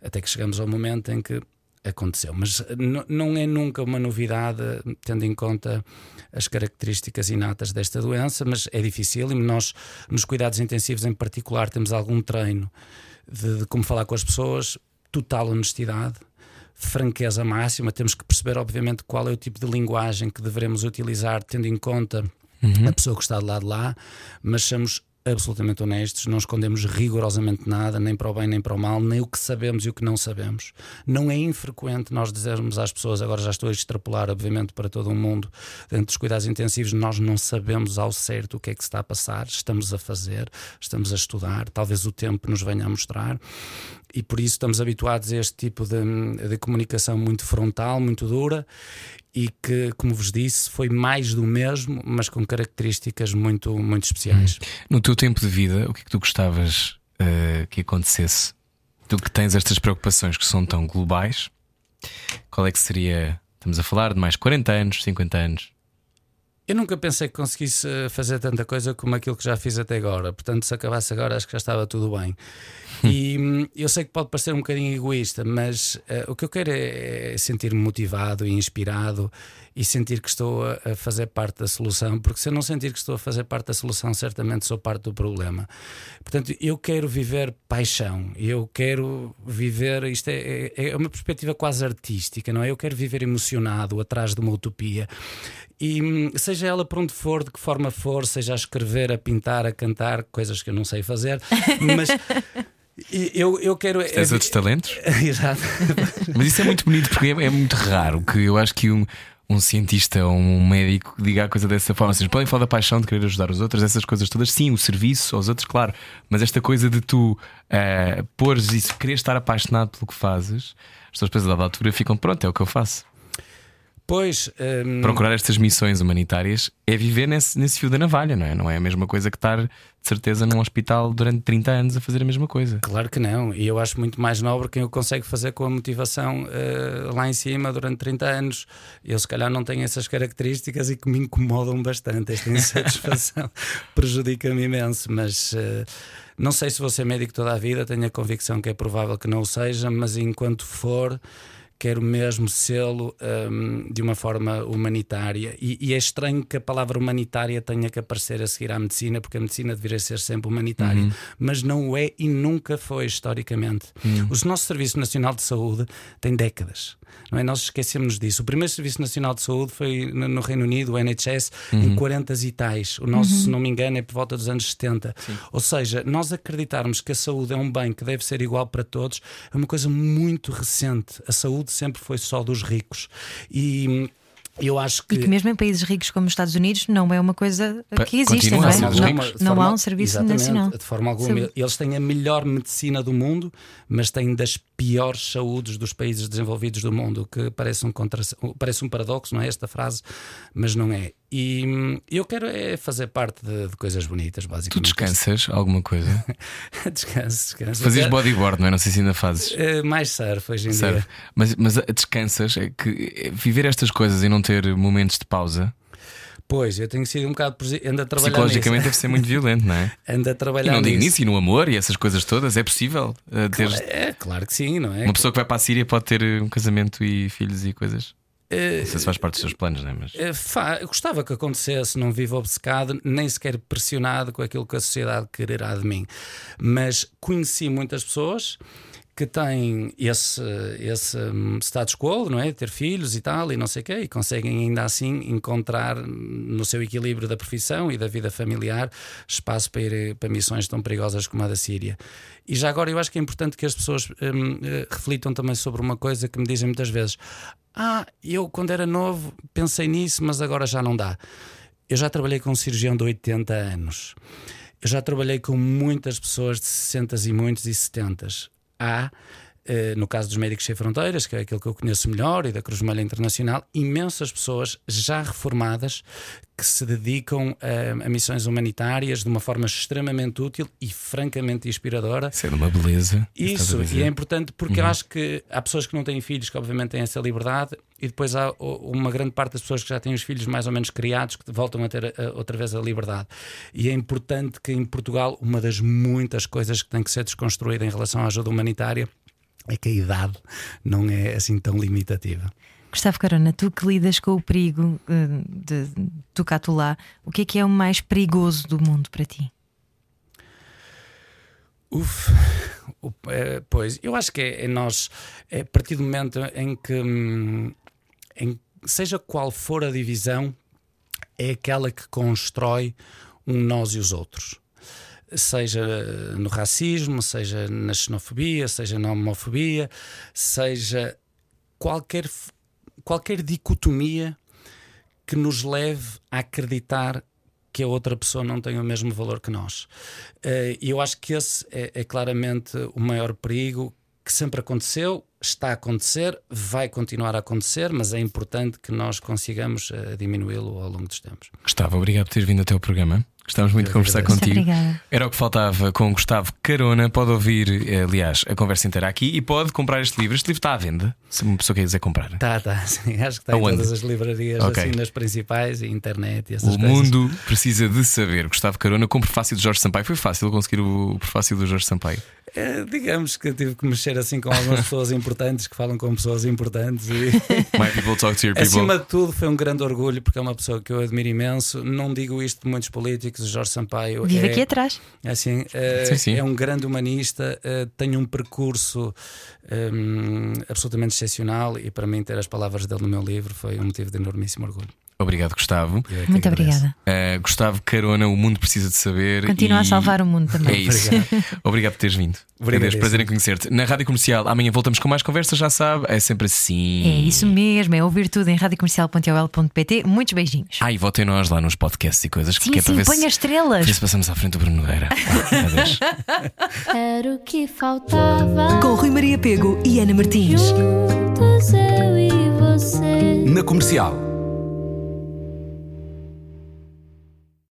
até que chegamos ao momento em que aconteceu. Mas não é nunca uma novidade, tendo em conta as características inatas desta doença, mas é difícil e nós, nos cuidados intensivos em particular, temos algum treino de, de como falar com as pessoas, total honestidade. Franqueza máxima, temos que perceber, obviamente, qual é o tipo de linguagem que devemos utilizar, tendo em conta uhum. a pessoa que está do lado de lá, mas somos absolutamente honestos, não escondemos rigorosamente nada, nem para o bem nem para o mal, nem o que sabemos e o que não sabemos. Não é infrequente nós dizermos às pessoas, agora já estou a extrapolar, obviamente, para todo o mundo, dentro dos cuidados intensivos, nós não sabemos ao certo o que é que está a passar, estamos a fazer, estamos a estudar, talvez o tempo nos venha a mostrar. E por isso estamos habituados a este tipo de, de comunicação muito frontal, muito dura, e que, como vos disse, foi mais do mesmo, mas com características muito, muito especiais. Hum. No teu tempo de vida, o que é que tu gostavas uh, que acontecesse? Tu que tens estas preocupações que são tão globais, qual é que seria? Estamos a falar de mais 40 anos, 50 anos. Eu nunca pensei que conseguisse fazer tanta coisa como aquilo que já fiz até agora. Portanto, se acabasse agora, acho que já estava tudo bem. e hum, eu sei que pode parecer um bocadinho egoísta, mas uh, o que eu quero é, é sentir-me motivado e inspirado e sentir que estou a, a, fazer parte da solução, porque se eu não sentir que estou a fazer parte da solução, certamente sou parte do problema. Portanto, eu quero viver paixão, eu quero viver, isto é, é, é uma perspectiva quase artística, não é? Eu quero viver emocionado atrás de uma utopia. E hum, seja ela por onde for, de que forma for, seja a escrever, a pintar, a cantar, coisas que eu não sei fazer, [LAUGHS] mas eu, eu quero. Tens é, outros talentos? [LAUGHS] Exato. Mas isso é muito bonito porque é, é, muito raro que eu acho que um, um cientista ou um médico diga a coisa dessa forma. Vocês podem falar da paixão de querer ajudar os outros, essas coisas todas, sim, o serviço aos outros, claro. Mas esta coisa de tu uh, pôres isso, querer estar apaixonado pelo que fazes, as pessoas depois da altura ficam, pronto, é o que eu faço. Pois. Um... Procurar estas missões humanitárias é viver nesse, nesse fio da navalha, não é? Não é a mesma coisa que estar, de certeza, num hospital durante 30 anos a fazer a mesma coisa. Claro que não. E eu acho muito mais nobre quem o consegue fazer com a motivação uh, lá em cima durante 30 anos. Eu, se calhar, não tenho essas características e que me incomodam bastante. Esta [LAUGHS] insatisfação prejudica-me imenso, mas. Uh, não sei se vou ser médico toda a vida, tenho a convicção que é provável que não o seja, mas enquanto for, quero mesmo sê-lo um, de uma forma humanitária. E, e, é estranho que a palavra humanitária tenha que aparecer a seguir à medicina, porque a medicina deveria ser sempre humanitária, uhum. mas não o é e nunca foi historicamente. Uhum. O nosso Serviço Nacional de Saúde tem décadas. Não é? Nós esquecemos disso. O primeiro Serviço Nacional de Saúde foi no Reino Unido, o NHS, uhum. em 40 e tais. O nosso, se não me engano, é por volta dos anos 70. Sim. Ou seja, nós acreditarmos que a saúde é um bem que deve ser igual para todos é uma coisa muito recente. A saúde sempre foi só dos ricos. E eu acho que... E que mesmo em países ricos como os Estados Unidos não é uma coisa que existe, não é? Não, não há um serviço nacional. De forma alguma. Eles têm a melhor medicina do mundo, mas têm das piores saúdes dos países desenvolvidos do mundo, que parece um, contra... parece um paradoxo, não é esta frase, mas não é. E eu quero é fazer parte de, de, coisas bonitas, basicamente. Tu descansas alguma coisa? [LAUGHS] descanso, descanso. Fazias bodyboard, não é? Não sei se ainda fazes. Uh, mais surf hoje em surf. dia. Mas, mas descansas, é que é viver estas coisas e não ter momentos de pausa. Pois, eu tenho sido um bocado. Ando a trabalhar Psicologicamente deve ser muito violento, não é? [LAUGHS] Ando a trabalhar. E não digo nisso, e no amor e essas coisas todas, é possível uh, ter. É, claro que sim, não é? Uma pessoa que vai para a Síria pode ter um casamento e filhos e coisas. Não sei se faz parte dos seus planos, não é? Mas... Uh, gostava que acontecesse, não vivo obcecado, nem sequer pressionado com aquilo que a sociedade quererá de mim. Mas conheci muitas pessoas que têm esse, esse hum, status quo, não é? Ter filhos e tal, e não sei o quê, e conseguem ainda assim encontrar no seu equilíbrio da profissão e da vida familiar espaço para ir para missões tão perigosas como a da Síria. E já agora eu acho que é importante que as pessoas hum, eh, reflitam também sobre uma coisa que me dizem muitas vezes: Ah, eu quando era novo pensei nisso, mas agora já não dá. Eu já trabalhei com um cirurgião de 80 anos. Eu já trabalhei com muitas pessoas de 60 e muitos e 70 há no caso dos Médicos Sem Fronteiras, que é aquilo que eu conheço melhor, e da Cruz Vermelha Internacional, imensas pessoas já reformadas que se dedicam a, a, missões humanitárias de uma forma extremamente útil e francamente inspiradora. Isso é uma beleza. Isso, e é importante porque uhum. eu acho que há pessoas que não têm filhos que, obviamente, têm essa liberdade, e depois há uma grande parte das pessoas que já têm os filhos mais ou menos criados que voltam a ter a, outra vez a liberdade. E é importante que em Portugal, uma das muitas coisas que tem que ser desconstruída em relação à ajuda humanitária é que a idade não é assim tão limitativa. Gustavo Carona, tu que lidas com o perigo eh, de tocar tu lá, o que é que é o mais perigoso do mundo para ti? Uf, é, pois, eu acho que é, é, nós, é a partir do momento em que, hum, em, seja qual for a divisão, é aquela que constrói um nós e os outros seja no racismo, seja na xenofobia, seja na homofobia, seja qualquer, qualquer dicotomia que nos leve a acreditar que a outra pessoa não tem o mesmo valor que nós. Eh, e eu acho que esse é, é claramente o maior perigo que sempre aconteceu, está a acontecer, vai continuar a acontecer, mas é importante que nós consigamos uh, diminuí-lo ao longo dos tempos. Gustavo, obrigado por ter vindo até o programa. Gostávamos muito de conversar contigo. Obrigada. Era o que faltava com Gustavo Carona. Pode ouvir, eh, aliás, a conversa inteira aqui e pode comprar este livro. Este livro está à venda, se uma pessoa quiser comprar. Tá, tá. [LAUGHS] Sim, acho que está Aonde? em todas as livrarias, okay. assim, nas principais, internet e essas o coisas. O mundo precisa de saber. Gustavo Carona com o prefácio de Jorge Sampaio. Foi fácil conseguir o prefácio do Jorge Sampaio? É, digamos que tive que mexer assim com algumas [LAUGHS] pessoas importantes que falam com pessoas importantes e [LAUGHS] My people talk to your people. Acima de tudo foi um grande orgulho porque é uma pessoa que eu admiro imenso. Não digo isto de muitos políticos, Jorge Sampaio Vive é, aqui atrás. Assim, é, sim, sim. é um grande humanista, é, tem um percurso um, absolutamente excepcional e para mim ter as palavras dele no meu livro foi um motivo de enormíssimo orgulho. Obrigado, Gustavo. É Muito obrigada. Uh, Gustavo Carona, o mundo precisa de saber. Continua e... a salvar o mundo também. É isso. Obrigado, [LAUGHS] Obrigado por teres vindo. Obrigado. Prazer em conhecer-te. Na Rádio Comercial, amanhã voltamos com mais conversas, já sabe, é sempre assim. É isso mesmo, é ouvir tudo em radiocomercial.ol.pt. Muitos beijinhos. Ah, e votem nós lá nos podcasts e coisas. Sim, que é sim, para põe se, as estrelas. Ver se passamos à frente do Bruno Nogueira. [LAUGHS] Era o que faltava. Com Rui Maria Pego e Ana Martins. Juntos eu e você. Na comercial.